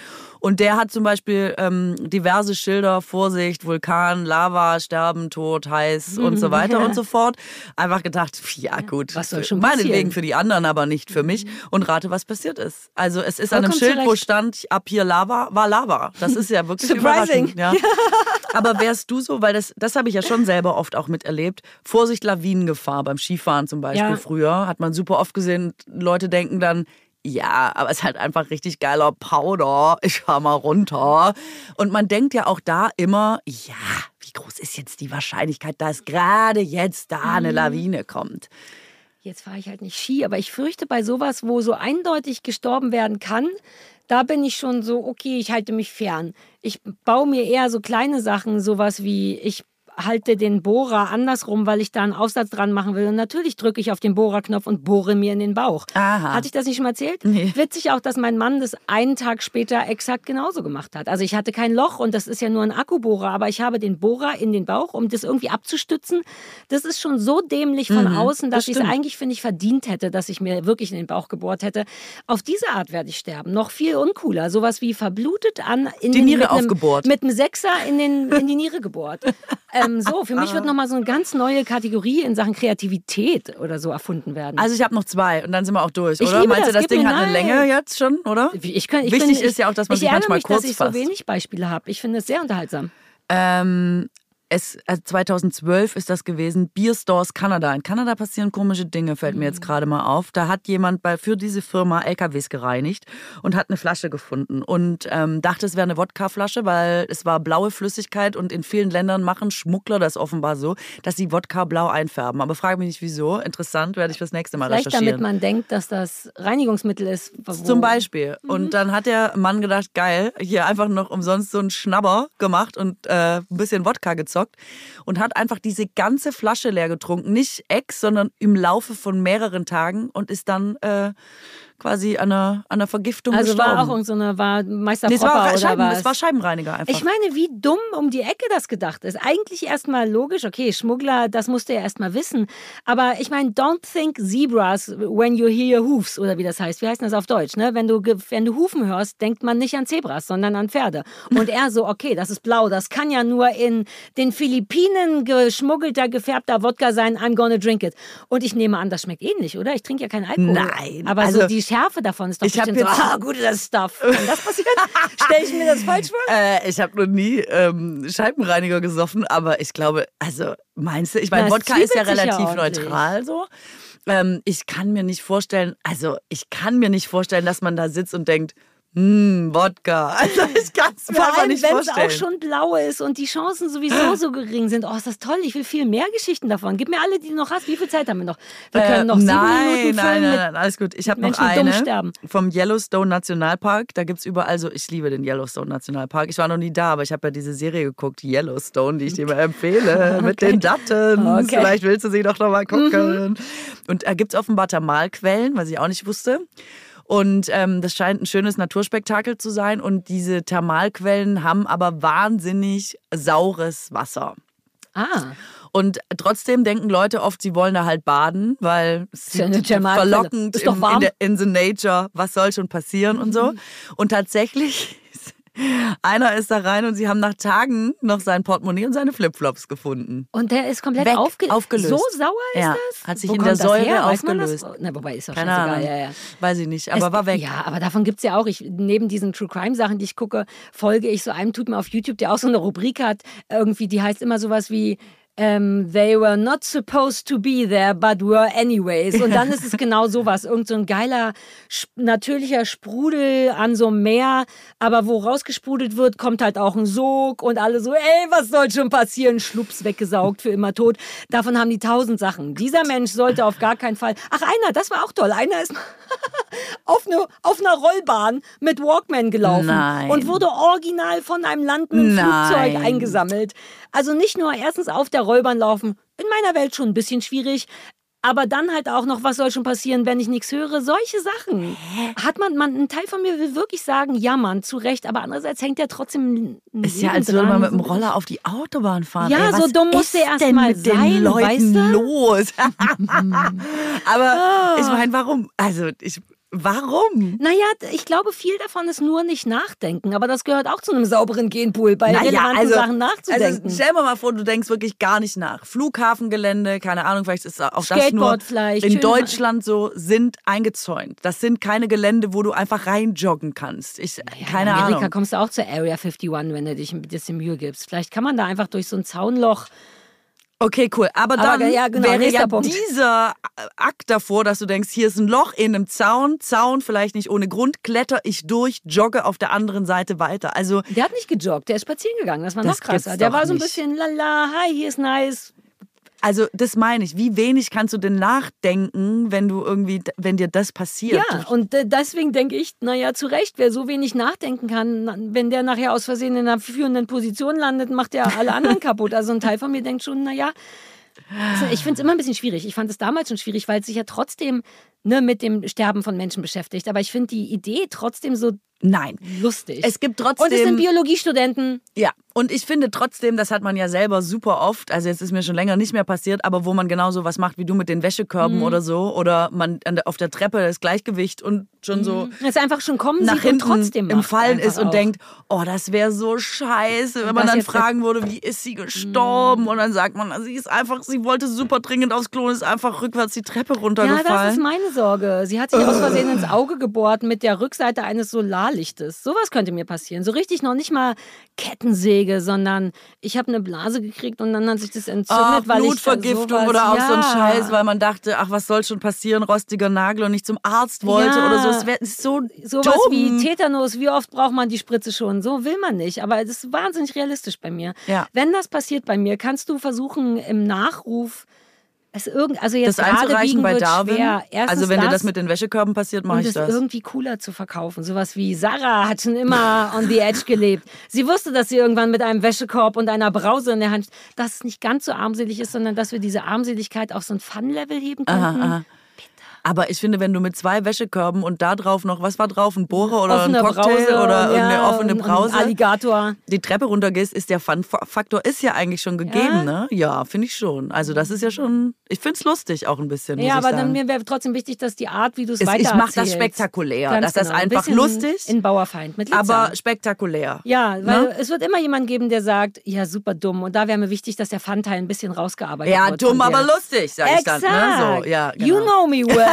Und der hat zum Beispiel ähm, diverse Schilder, Vorsicht, Vulkan, Lava, Sterben, Tod, heiß und so weiter und so fort. Einfach gedacht, ja gut, Was soll schon meinetwegen passieren? für die anderen, aber nicht für mich. Und rate, was passiert ist. Also es ist an einem Vollkommen Schild, wo zurecht. stand, ab hier Lava, war Lava. Das ist ja wirklich Surprising. überraschend. Ja. Aber wärst du so, weil das, das habe ich ja schon selber oft auch miterlebt, Vorsicht Lawinengefahr beim Skifahren zum Beispiel Ja. früher, hat man super oft gesehen, Leute denken dann, ja, aber es ist halt einfach richtig geiler Powder. Ich fahr mal runter. Und man denkt ja auch da immer, ja, wie groß ist jetzt die Wahrscheinlichkeit, dass gerade jetzt da eine Mhm. Lawine kommt? Jetzt fahre ich halt nicht Ski, aber ich fürchte bei sowas, wo so eindeutig gestorben werden kann, da bin ich schon so, okay, ich halte mich fern. Ich baue mir eher so kleine Sachen, sowas wie, ich halte den Bohrer andersrum, weil ich da einen Aufsatz dran machen will. Und natürlich drücke ich auf den Bohrerknopf und bohre mir in den Bauch. Aha. Hatte ich das nicht schon mal erzählt? Nee. Witzig auch, dass mein Mann das einen Tag später exakt genauso gemacht hat. Also ich hatte kein Loch und das ist ja nur ein Akkubohrer, aber ich habe den Bohrer in den Bauch, um das irgendwie abzustützen. Das ist schon so dämlich von außen, dass das ich es eigentlich, finde ich, verdient hätte, dass ich mir wirklich in den Bauch gebohrt hätte. Auf diese Art werde ich sterben. Noch viel uncooler. Sowas wie verblutet an in Die den, Niere mit einem, aufgebohrt. Mit einem Sechser in, den, in die Niere gebohrt. ähm, so, für mich wird nochmal so eine ganz neue Kategorie in Sachen Kreativität oder so erfunden werden. Also ich habe noch zwei und dann sind wir auch durch, Ich oder? liebe Meinst du, das. das Gib Ding hat eine nein. Länge jetzt schon, oder? ich kann, ich Wichtig bin, ist ja auch, dass man ich sich manchmal mich, kurz dass ich so wenig Beispiele habe. Ich finde es sehr unterhaltsam. Ähm, es, äh, 2012 ist das gewesen, Beer Stores Kanada. In Kanada passieren komische Dinge, fällt mir jetzt Mhm. gerade mal auf. Da hat jemand bei, für diese Firma LKWs gereinigt und hat eine Flasche gefunden und ähm, dachte, es wäre eine Wodkaflasche, weil es war blaue Flüssigkeit und in vielen Ländern machen Schmuggler das offenbar so, dass sie Wodka blau einfärben. Aber frage mich nicht wieso. Interessant, werde ich fürs nächste Mal Vielleicht recherchieren. damit man denkt, dass das Reinigungsmittel ist. Zum Beispiel. Mhm. Und dann hat der Mann gedacht, geil, hier einfach noch umsonst so einen Schnabber gemacht und äh, ein bisschen Wodka gezockt und hat einfach diese ganze Flasche leer getrunken. Nicht ex, sondern im Laufe von mehreren Tagen und ist dann äh, quasi an einer, an einer Vergiftung Also gestorben. war auch irgend so eine war Meister nee, es, war oder Scheiben, was? es war Scheibenreiniger einfach. Ich meine, wie dumm um die Ecke das gedacht ist. Eigentlich erstmal logisch, okay, Schmuggler, das musst du ja erstmal wissen. Aber ich meine, don't think zebras when you hear hoofs oder wie das heißt. Wie heißt das auf Deutsch? Ne? Wenn, du, wenn du Hufen hörst, denkt man nicht an Zebras, sondern an Pferde. Und er so, okay, das ist blau, das kann ja nur in den Philippinen geschmuggelter, gefärbter Wodka sein, I'm gonna drink it. Und ich nehme an, das schmeckt ähnlich, oder? Ich trinke ja keinen Alkohol. Nein, Aber also- so die Schärfe davon ist doch Ich hab bestimmt so, jetzt- ah, gut, das Stuff. Kann das passieren? Stelle ich mir das falsch vor? Äh, ich habe noch nie ähm, Scheibenreiniger gesoffen, aber ich glaube, also meinst du, ich meine, Wodka ist ja ja relativ ordentlich. neutral so. Ähm, ich kann mir nicht vorstellen, also ich kann mir nicht vorstellen, dass man da sitzt und denkt, hm, Wodka. Also ich kann es mir Vor allem, nicht wenn es auch schon blau ist und die Chancen sowieso so gering sind. Oh, ist das toll. Ich will viel mehr Geschichten davon. Gib mir alle, die du noch hast. Wie viel Zeit haben wir noch? Wir können noch Äh, sieben nein, Minuten nein, füllen nein, nein, alles gut. Ich habe noch eine sterben. vom Yellowstone Nationalpark. Da gibt es überall so, ich liebe den Yellowstone Nationalpark. Ich war noch nie da, aber ich habe ja diese Serie geguckt, Yellowstone, die ich dir mal empfehle, mit den Duttons. Okay. Mhm. Vielleicht willst du sie doch noch mal gucken. Und da gibt es offenbar Thermalquellen, was ich auch nicht wusste. Und ähm, das scheint ein schönes Naturspektakel zu sein. Und diese Thermalquellen haben aber wahnsinnig saures Wasser. Ah, Und trotzdem denken Leute oft, sie wollen da halt baden, weil es ja sieht Thermalquelle. verlockend Ist doch in, in, der, in the nature, was soll schon passieren und so. Und tatsächlich, einer ist da rein und sie haben nach Tagen noch sein Portemonnaie und seine Flipflops gefunden. und der ist komplett Weg, aufge aufgelöst. So sauer ist Ja, das? hat sich Wo in der Säure her? Aufgelöst. Na, wobei ist doch Keine. Ahnung. Ja, ja. Weiß ich nicht, aber Es- war weg. Ja, aber davon gibt es ja auch. Ich, neben diesen True Crime Sachen, die ich gucke, folge ich so einem Typen auf YouTube, der auch so eine Rubrik hat, irgendwie, die heißt immer sowas wie. Ähm, they were not supposed to be there, but were anyways. Und dann ist es genau sowas. Irgend so ein geiler, natürlicher Sprudel an so einem Meer. Aber wo rausgesprudelt wird, kommt halt auch ein Sog und alle so, ey, was soll schon passieren? Schlups weggesaugt, für immer tot. Davon haben die tausend Sachen. Dieser Mensch sollte auf gar keinen Fall. Ach, einer, das war auch toll. Einer ist auf, eine, auf einer Rollbahn mit Walkman gelaufen Nein. und wurde original von einem landenden Nein. Flugzeug eingesammelt. Also nicht nur erstens auf der Rollbahn laufen, in meiner Welt schon ein bisschen schwierig, aber dann halt auch noch, was soll schon passieren, wenn ich nichts höre? Solche Sachen. Hat man, man, ein Teil von mir will wirklich sagen, ja, Mann, zu Recht, aber andererseits hängt ja trotzdem. Ist ja, als würde man mit dem Roller auf die Autobahn fahren. Ja, Ey, so dumm ist du erst mal den sein, Leuten weißt du? los? Aber Ah. ich meine, warum? Also, ich, warum? Naja, ich glaube, viel davon ist nur nicht nachdenken, aber das gehört auch zu einem sauberen Genpool, bei Naja, relevanten Sachen nachzudenken. Also stell dir mal vor, du denkst wirklich gar nicht nach. Flughafengelände, keine Ahnung, vielleicht ist auch das nur in Deutschland so, sind eingezäunt. Das sind keine Gelände, wo du einfach reinjoggen kannst. Ich, Ja, keine in Amerika Ahnung. kommst du auch zur Area 51, wenn du dich ein bisschen Mühe gibst. Vielleicht kann man da einfach durch so ein Zaunloch. Okay, cool. Aber dann Aber ja, genau, wäre ja Punkt. dieser Akt davor, dass du denkst, hier ist ein Loch in einem Zaun, Zaun vielleicht nicht ohne Grund, kletter ich durch, jogge auf der anderen Seite weiter. Also Der hat nicht gejoggt, der ist spazieren gegangen. Das war Das noch krasser. Der war so ein bisschen lala, hi, hier ist nice. Also das meine ich. Wie wenig kannst du denn nachdenken, wenn du irgendwie, wenn dir das passiert? Ja, und deswegen denke ich, naja, zu Recht, wer so wenig nachdenken kann, wenn der nachher aus Versehen in einer führenden Position landet, macht der alle anderen kaputt. Also ein Teil von mir denkt schon, naja, also ich finde es immer ein bisschen schwierig. Ich fand es damals schon schwierig, weil es sich ja trotzdem ne, mit dem Sterben von Menschen beschäftigt. Aber ich finde die Idee trotzdem so Nein. lustig. Es gibt trotzdem. Und es sind Biologiestudenten. Ja, und ich finde trotzdem, das hat man ja selber super oft, also jetzt ist mir schon länger nicht mehr passiert, aber wo man genauso was macht wie du mit den Wäschekörben Mhm. oder so, oder man an der- auf der Treppe das Gleichgewicht und schon so Es einfach schon kommen nach hinten trotzdem im Fallen ist und auch. denkt, oh, das wäre so scheiße, wenn man das dann jetzt- Mhm. fragen würde, wie ist sie gestorben? Und dann sagt man, sie ist einfach, sie wollte super dringend aufs Klo und ist einfach rückwärts die Treppe Ja, runtergefallen. das ist meine Sorge. Sie hat sich aus Versehen ins Auge gebohrt mit der Rückseite eines Solarlichtes. Sowas könnte mir passieren. So richtig noch nicht mal Kettensäge, sondern ich habe eine Blase gekriegt und dann hat sich das entzündet, Ah, weil ich Blutvergiftung da sowas, oder auch ja. so ein Scheiß, weil man dachte, ach, was soll schon passieren, rostiger Nagel und nicht zum Arzt wollte Ja. oder so. Es wäre so Sowas dumm. wie Tetanus, wie oft braucht man die Spritze schon? So will man nicht. Aber es ist wahnsinnig realistisch bei mir. Ja. Wenn das passiert bei mir, kannst du versuchen, im Nachruf es irgend, also jetzt das einzureichen bei Darwin. Also wenn dir das das mit den Wäschekörben passiert, mache und ich es das. irgendwie cooler zu verkaufen. Sowas wie Sarah hat schon immer on the edge gelebt. Sie wusste, dass sie irgendwann mit einem Wäschekorb und einer Brause in der Hand, dass es nicht ganz so armselig ist, sondern dass wir diese Armseligkeit auf so ein Fun-Level heben könnten. Aha, aha. Aber ich finde, wenn du mit zwei Wäschekörben und da drauf noch, was war drauf, ein Bohrer oder Offene ein Cocktail Brause, oder ja, offene und- und Brause, Alligator. die Treppe runtergehst, ist der Fun-Faktor ist ja eigentlich schon gegeben, Ja? ne? Ja, finde ich schon. Also das ist ja schon, ich finde es lustig auch ein bisschen, Ja, aber dann mir wäre trotzdem wichtig, dass die Art, wie du es Es- ich weiter mach das spektakulär, dass das Ein einfach bisschen lustig, In Bauerfeind mit Glitzer. aber spektakulär. ja, weil Ne? es wird immer jemanden geben, der sagt, ja, super dumm. Und da wäre mir wichtig, dass der Fun-Teil ein bisschen rausgearbeitet Ja, wird. dumm, von dir. aber lustig, sag ich dann. Ne? So, ja, genau. You know me well.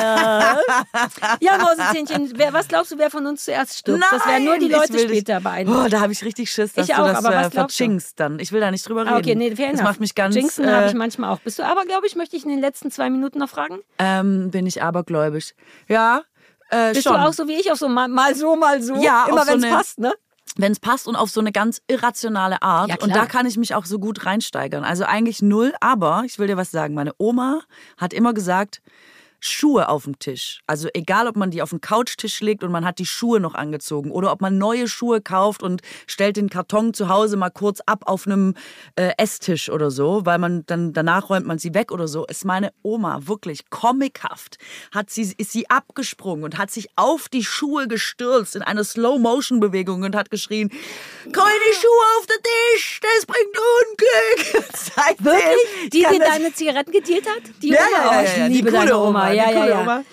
Ja, Mausezähnchen, wer, was glaubst du, wer von uns zuerst stirbt? das werden nur die Nein, Leute später beeindrucken. Oh, da habe ich richtig Schiss, dass Ich du auch, das aber äh, verchinkst dann. Ich will da nicht drüber reden. Ah, okay, nee, fair das macht mich ganz... Jinxen äh, habe ich manchmal auch. Bist du aber, glaube ich, möchte ich in den letzten zwei Minuten noch fragen? ähm, bin ich abergläubisch. Ja, äh, Bist schon. du auch so wie ich, auf so mal, mal so, mal so? Ja, Immer so wenn es eine- passt, ne? wenn es passt und auf so eine ganz irrationale Art. Ja, und da kann ich mich auch so gut reinsteigern. Also eigentlich null, aber ich will dir was sagen. Meine Oma hat immer gesagt, Schuhe auf dem Tisch. Also egal, ob man die auf den Couchtisch legt und man hat die Schuhe noch angezogen oder ob man neue Schuhe kauft und stellt den Karton zu Hause mal kurz ab auf einem äh, Esstisch oder so, weil man dann danach räumt man sie weg oder so. Ist meine Oma wirklich comichaft. Hat sie ist sie abgesprungen und hat sich auf die Schuhe gestürzt in einer Slow-Motion-Bewegung und hat geschrien: Keine Schuhe auf den Tisch, das bringt Unglück. Seitdem Wirklich? Die dir das- deine Zigaretten gedealt hat? Die ja, Oma? ja, Oh, ja, ich ja, die liebe coole deine Oma. Die Ja, ja, coole ja. Oma.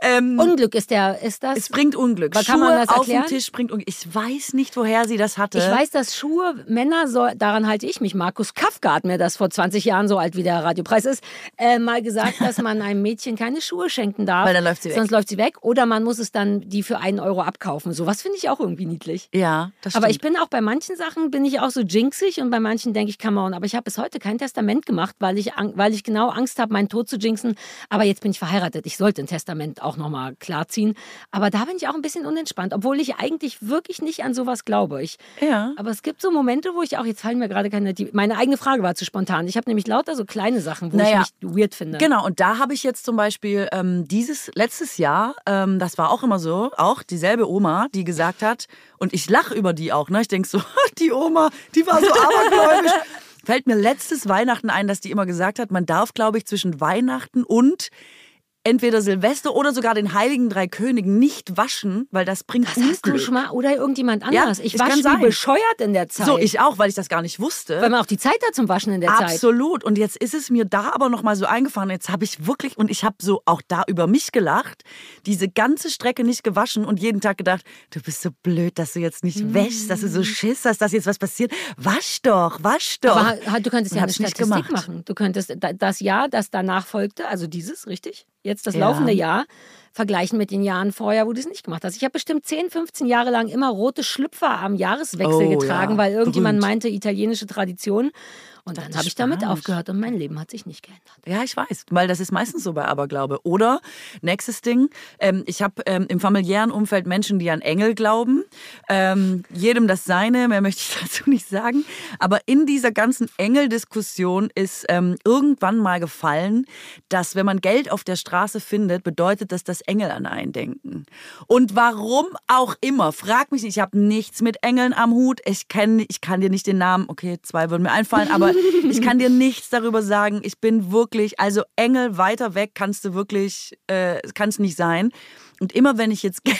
Ähm, Unglück ist der, ist das? es bringt Unglück. Aber Schuhe kann man das auf dem Tisch bringt Unglück. Ich weiß nicht, woher sie das hatte. Ich weiß, dass Schuhe, Männer, soll, daran halte ich mich. Markus Kafka hat mir das vor 20 Jahren, so alt wie der Radiopreis ist, äh, mal gesagt, dass man einem Mädchen keine Schuhe schenken darf. Weil dann läuft sie weg. Sonst läuft sie weg. Oder man muss es dann die für einen Euro abkaufen. Sowas finde ich auch irgendwie niedlich. Ja, das stimmt. Aber ich bin auch bei manchen Sachen bin ich auch so jinxig und bei manchen denke ich, come on. Aber ich habe bis heute kein Testament gemacht, weil ich, weil ich genau Angst habe, meinen Tod zu jinxen. Aber jetzt bin ich verheiratet. Ich sollte ein Testament auch nochmal klarziehen. Aber da bin ich auch ein bisschen unentspannt, obwohl ich eigentlich wirklich nicht an sowas glaube. Ich, Ja. aber es gibt so Momente, wo ich auch, jetzt fallen mir gerade keine, die, meine eigene Frage war zu spontan. Ich habe nämlich lauter so kleine Sachen, wo Naja. ich mich weird finde. Genau, und da habe ich jetzt zum Beispiel ähm, dieses letztes Jahr, ähm, das war auch immer so, auch dieselbe Oma, die gesagt hat, und ich lache über die auch, ne? Ich denke so, die Oma, die war so abergläubisch. Fällt mir letztes Weihnachten ein, dass die immer gesagt hat, man darf, glaube ich, zwischen Weihnachten und entweder Silvester oder sogar den Heiligen Drei Königen nicht waschen, weil das bringt Das hast du Unglück. schon mal, oder irgendjemand anders. ich es war sein. bescheuert in der Zeit. So, ich auch, weil ich das gar nicht wusste. weil man auch die Zeit hat zum Waschen in der Zeit. Absolut. Und jetzt ist es mir da aber noch mal so eingefahren. Jetzt habe ich wirklich und ich habe so auch da über mich gelacht, diese ganze Strecke nicht gewaschen und jeden Tag gedacht, du bist so blöd, dass du jetzt nicht wäschst, dass du so Schiss hast, dass jetzt was passiert. Wasch doch, wasch doch. Aber du könntest ja eine hab's nicht Statistik gemacht. machen. Du könntest da- das Jahr, das danach folgte, also dieses, richtig? Jetzt das Ja. laufende Jahr, vergleichen mit den Jahren vorher, wo du es nicht gemacht hast. Ich habe bestimmt 10, 15 Jahre lang immer rote Schlüpfer am Jahreswechsel Oh, getragen, ja. weil irgendjemand Berühmt. meinte, italienische Tradition. Und dann habe ich damit aufgehört und mein Leben hat sich nicht geändert. Ja, ich weiß, weil das ist meistens so bei Aberglaube. Oder, nächstes Ding, ähm, ich habe ähm, im familiären Umfeld Menschen, die an Engel glauben. Ähm, jedem das seine, mehr möchte ich dazu nicht sagen. Aber in dieser ganzen Engeldiskussion ist ähm, irgendwann mal gefallen, dass wenn man Geld auf der Straße findet, bedeutet das, dass Engel an einen denken. Und warum auch immer, frag mich nicht, ich habe nichts mit Engeln am Hut. Ich, kenn, ich kann dir nicht den Namen, okay, zwei würden mir einfallen, aber ich kann dir nichts darüber sagen. Ich bin wirklich, also Engel weiter weg kannst du wirklich, äh, kannst nicht sein. Und immer wenn ich jetzt Geld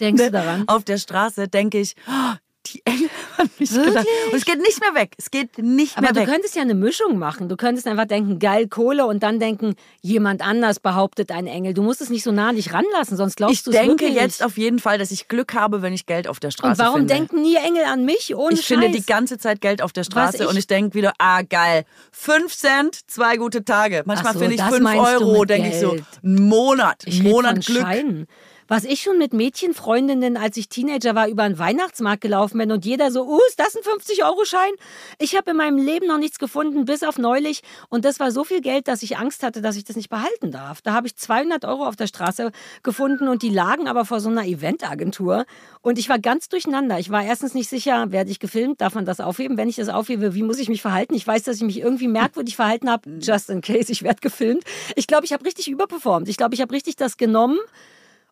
Denkst finde daran? auf der Straße, denke ich, oh, die Engel haben mich gedacht. Und es geht nicht mehr weg. Es geht nicht Aber mehr du weg. könntest ja eine Mischung machen. Du könntest einfach denken, geil Kohle und dann denken, jemand anders behauptet ein Engel. Du musst es nicht so nah an dich ranlassen, sonst glaubst Ich du es denke wirklich. jetzt auf jeden Fall, dass ich Glück habe, wenn ich Geld auf der Straße und warum finde. denken nie Engel an mich ohne ich finde Scheiß? die ganze Zeit Geld auf der Straße ich- und ich denke wieder, ah geil, fünf Cent, zwei gute Tage. Manchmal so, finde ich das fünf meinst du Euro, mit denke ich so, Geld. ein Monat, Ich Monat Glück. Scheinen. Was ich schon mit Mädchenfreundinnen, als ich Teenager war, über einen Weihnachtsmarkt gelaufen bin und jeder so, uh, ist das ein 50-Euro-Schein? Ich habe in meinem Leben noch nichts gefunden, bis auf neulich. Und das war so viel Geld, dass ich Angst hatte, dass ich das nicht behalten darf. Da habe ich 200 Euro auf der Straße gefunden und die lagen aber vor so einer Eventagentur. Und ich war ganz durcheinander. Ich war erstens nicht sicher, werde ich gefilmt, darf man das aufheben? Wenn ich das aufhebe, wie muss ich mich verhalten? Ich weiß, dass ich mich irgendwie merkwürdig verhalten habe, just in case, ich werde gefilmt. Ich glaube, ich habe richtig überperformt. Ich glaube, ich habe richtig das genommen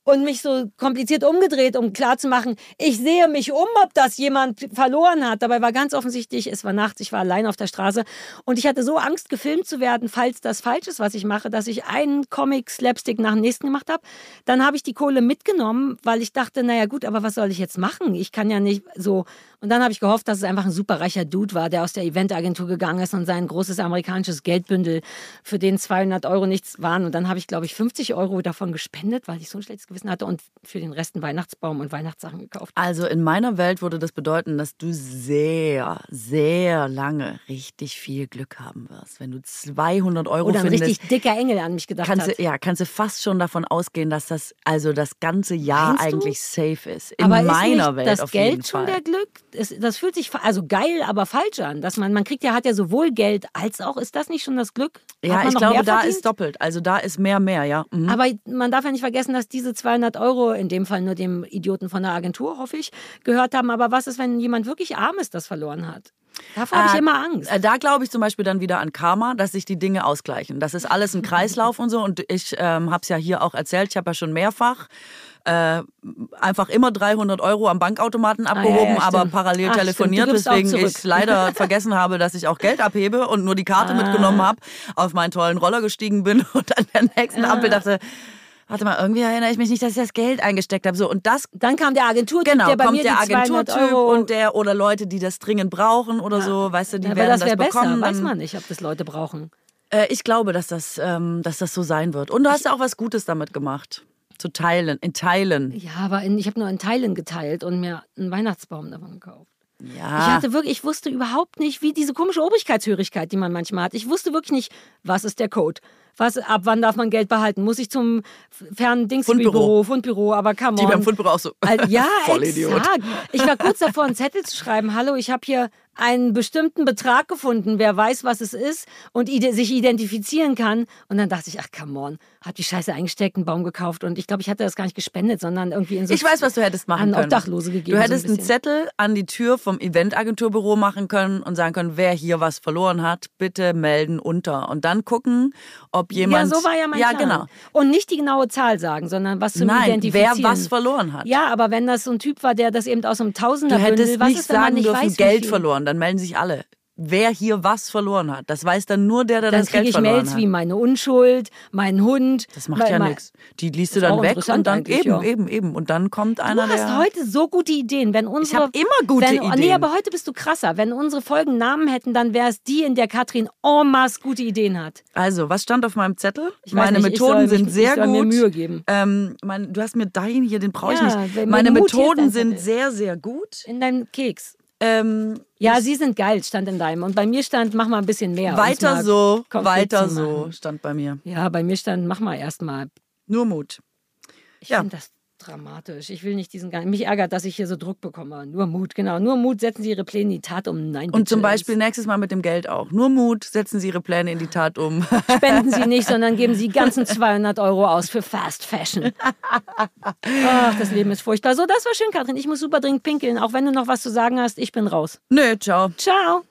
und mich so kompliziert umgedreht, um klarzumachen, ich sehe mich um, ob das jemand verloren hat. Dabei war ganz offensichtlich, es war nachts, ich war allein auf der Straße und ich hatte so Angst, gefilmt zu werden, falls das falsch ist, was ich mache, dass ich einen Comic-Slapstick nach dem nächsten gemacht habe. Dann habe ich die Kohle mitgenommen, weil ich dachte, naja gut, aber was soll ich jetzt machen? Ich kann ja nicht so. Und dann habe ich gehofft, dass es einfach ein superreicher Dude war, der aus der Eventagentur gegangen ist und sein großes amerikanisches Geldbündel, für den 200 Euro nichts waren. Und dann habe ich, glaube ich, 50 Euro davon gespendet, weil ich so ein schlechtes Gewissen hatte und für den Rest einen Weihnachtsbaum und Weihnachtssachen gekauft. Also in meiner Welt würde das bedeuten, dass du sehr, sehr lange richtig viel Glück haben wirst. Wenn du 200 Euro Oder ein findest, richtig dicker Engel an mich gedacht kannst hat. du, ja, kannst du fast schon davon ausgehen, dass das also das ganze Jahr Meinst du? eigentlich safe ist. In aber meiner ist nicht Welt das auf Geld jeden schon Fall. der Glück? Es, das fühlt sich also geil, aber falsch an. Dass man, man kriegt ja, hat ja sowohl Geld als auch, ist das nicht schon das Glück? Ja, ich glaube, da verdient? ist doppelt. Also da ist mehr, mehr, ja. Mhm. Aber man darf ja nicht vergessen, dass diese 200 Euro, in dem Fall nur dem Idioten von der Agentur, hoffe ich, gehört haben. Aber was ist, wenn jemand wirklich arm ist, das verloren hat? Davor habe ich Ah, immer Angst. Äh, Da glaube ich zum Beispiel dann wieder an Karma, dass sich die Dinge ausgleichen. Das ist alles ein Kreislauf und so. Und ich ähm, habe es ja hier auch erzählt, ich habe ja schon mehrfach äh, einfach immer 300 Euro am Bankautomaten abgehoben, Ah, ja, aber stimmt. parallel Ach, telefoniert, weswegen ich leider vergessen habe, dass ich auch Geld abhebe und nur die Karte Ah. mitgenommen habe, auf meinen tollen Roller gestiegen bin und an der nächsten Ah. Ampel dachte, warte mal, irgendwie erinnere ich mich nicht, dass ich das Geld eingesteckt habe. So, und das Dann kam der Agenturtyp, Genau, der bei kommt mir der die 200 Agenturtyp und der oder Leute, die das dringend brauchen oder so, weißt du, die Ja, aber werden das das, wäre besser, bekommen. weiß man nicht, ob das Leute brauchen. Äh, ich glaube, dass das, ähm, dass das so sein wird. Und du hast ja auch was Gutes damit gemacht. Zu teilen, in Teilen. Ja, aber in, ich habe nur in Teilen geteilt und mir einen Weihnachtsbaum davon gekauft. Ich Ja. hatte wirklich, ich wusste überhaupt nicht, wie diese komische Obrigkeitshörigkeit, die man manchmal hat. Ich wusste wirklich nicht, was ist der Code? Was, ab wann darf man Geld behalten? Muss ich zum fernen Dingsbüro, Fundbüro. Fundbüro, aber come Die on. beim Fundbüro auch so. Ja, Vollidiot. exakt. Ich war kurz davor, einen Zettel zu schreiben. Hallo, ich habe hier einen bestimmten Betrag gefunden. Wer weiß, was es ist und ide sich identifizieren kann. Und dann dachte ich, ach, come on. Hat die Scheiße eingesteckt, einen Baum gekauft. Und ich glaube, ich hatte das gar nicht gespendet, sondern irgendwie in so Ich weiß, was du hättest machen an können. Obdachlose gegeben. Du hättest so ein einen. Zettel an die Tür vom Eventagenturbüro machen können und sagen können, wer hier was verloren hat, bitte melden unter. Und dann gucken, ob jemand. Ja, so war ja mein Ja, Plan. genau. Und nicht die genaue Zahl sagen, sondern was zum Nein, wer Identifizieren. was verloren hat. Ja, aber wenn das so ein Typ war, der das eben aus einem Du Tausenderbündel, hättest was nicht ist, sagen nicht dürfen, weiß, Geld verloren. Dann melden sich alle. Wer hier was verloren hat. Das weiß dann nur der, der Dann das Geld kriege ich verloren Mails hat. wie meine Unschuld, mein Hund. Das macht mein- ja nichts. Die liest du dann weg und dann eben, ja. eben, eben. Und dann kommt Du einer, hast der. heute so gute Ideen. Wenn unsere, hab immer gute wenn, Nee, Ideen. aber heute bist du krasser. Wenn unsere Folgen Namen hätten, dann wäre es die, in der Katrin en masse gute Ideen hat. Also, was stand auf meinem Zettel? Ich Meine nicht, ich Methoden soll sind mich- sehr ich soll gut. mir Mühe geben. Ähm, mein, du hast mir dahin hier, den brauche ich Ja, nicht. Meine Mut Methoden dein sind sehr, sehr gut. In deinem Keks. Ähm, Ja, sie sind geil, stand in deinem. Und bei mir stand, mach mal ein bisschen mehr. weiter so, weiter so, stand bei mir. Ja, bei mir stand, mach mal erst mal. Nur Mut. Ich Ja. finde das dramatisch. Ich will nicht diesen Gang. Mich ärgert, dass ich hier so Druck bekomme. Nur Mut, genau. Nur Mut, setzen Sie Ihre Pläne in die Tat um. Nein, Und zum. Beispiel nächstes Mal mit dem Geld auch. Nur Mut, setzen Sie Ihre Pläne in die Tat um. Spenden Sie nicht, sondern geben Sie ganzen 200 Euro aus für Fast Fashion. Ach, das Leben ist furchtbar. So, das war schön, Katrin. Ich muss super dringend pinkeln. Auch wenn du noch was zu sagen hast, ich bin raus. Nö, ciao. Ciao.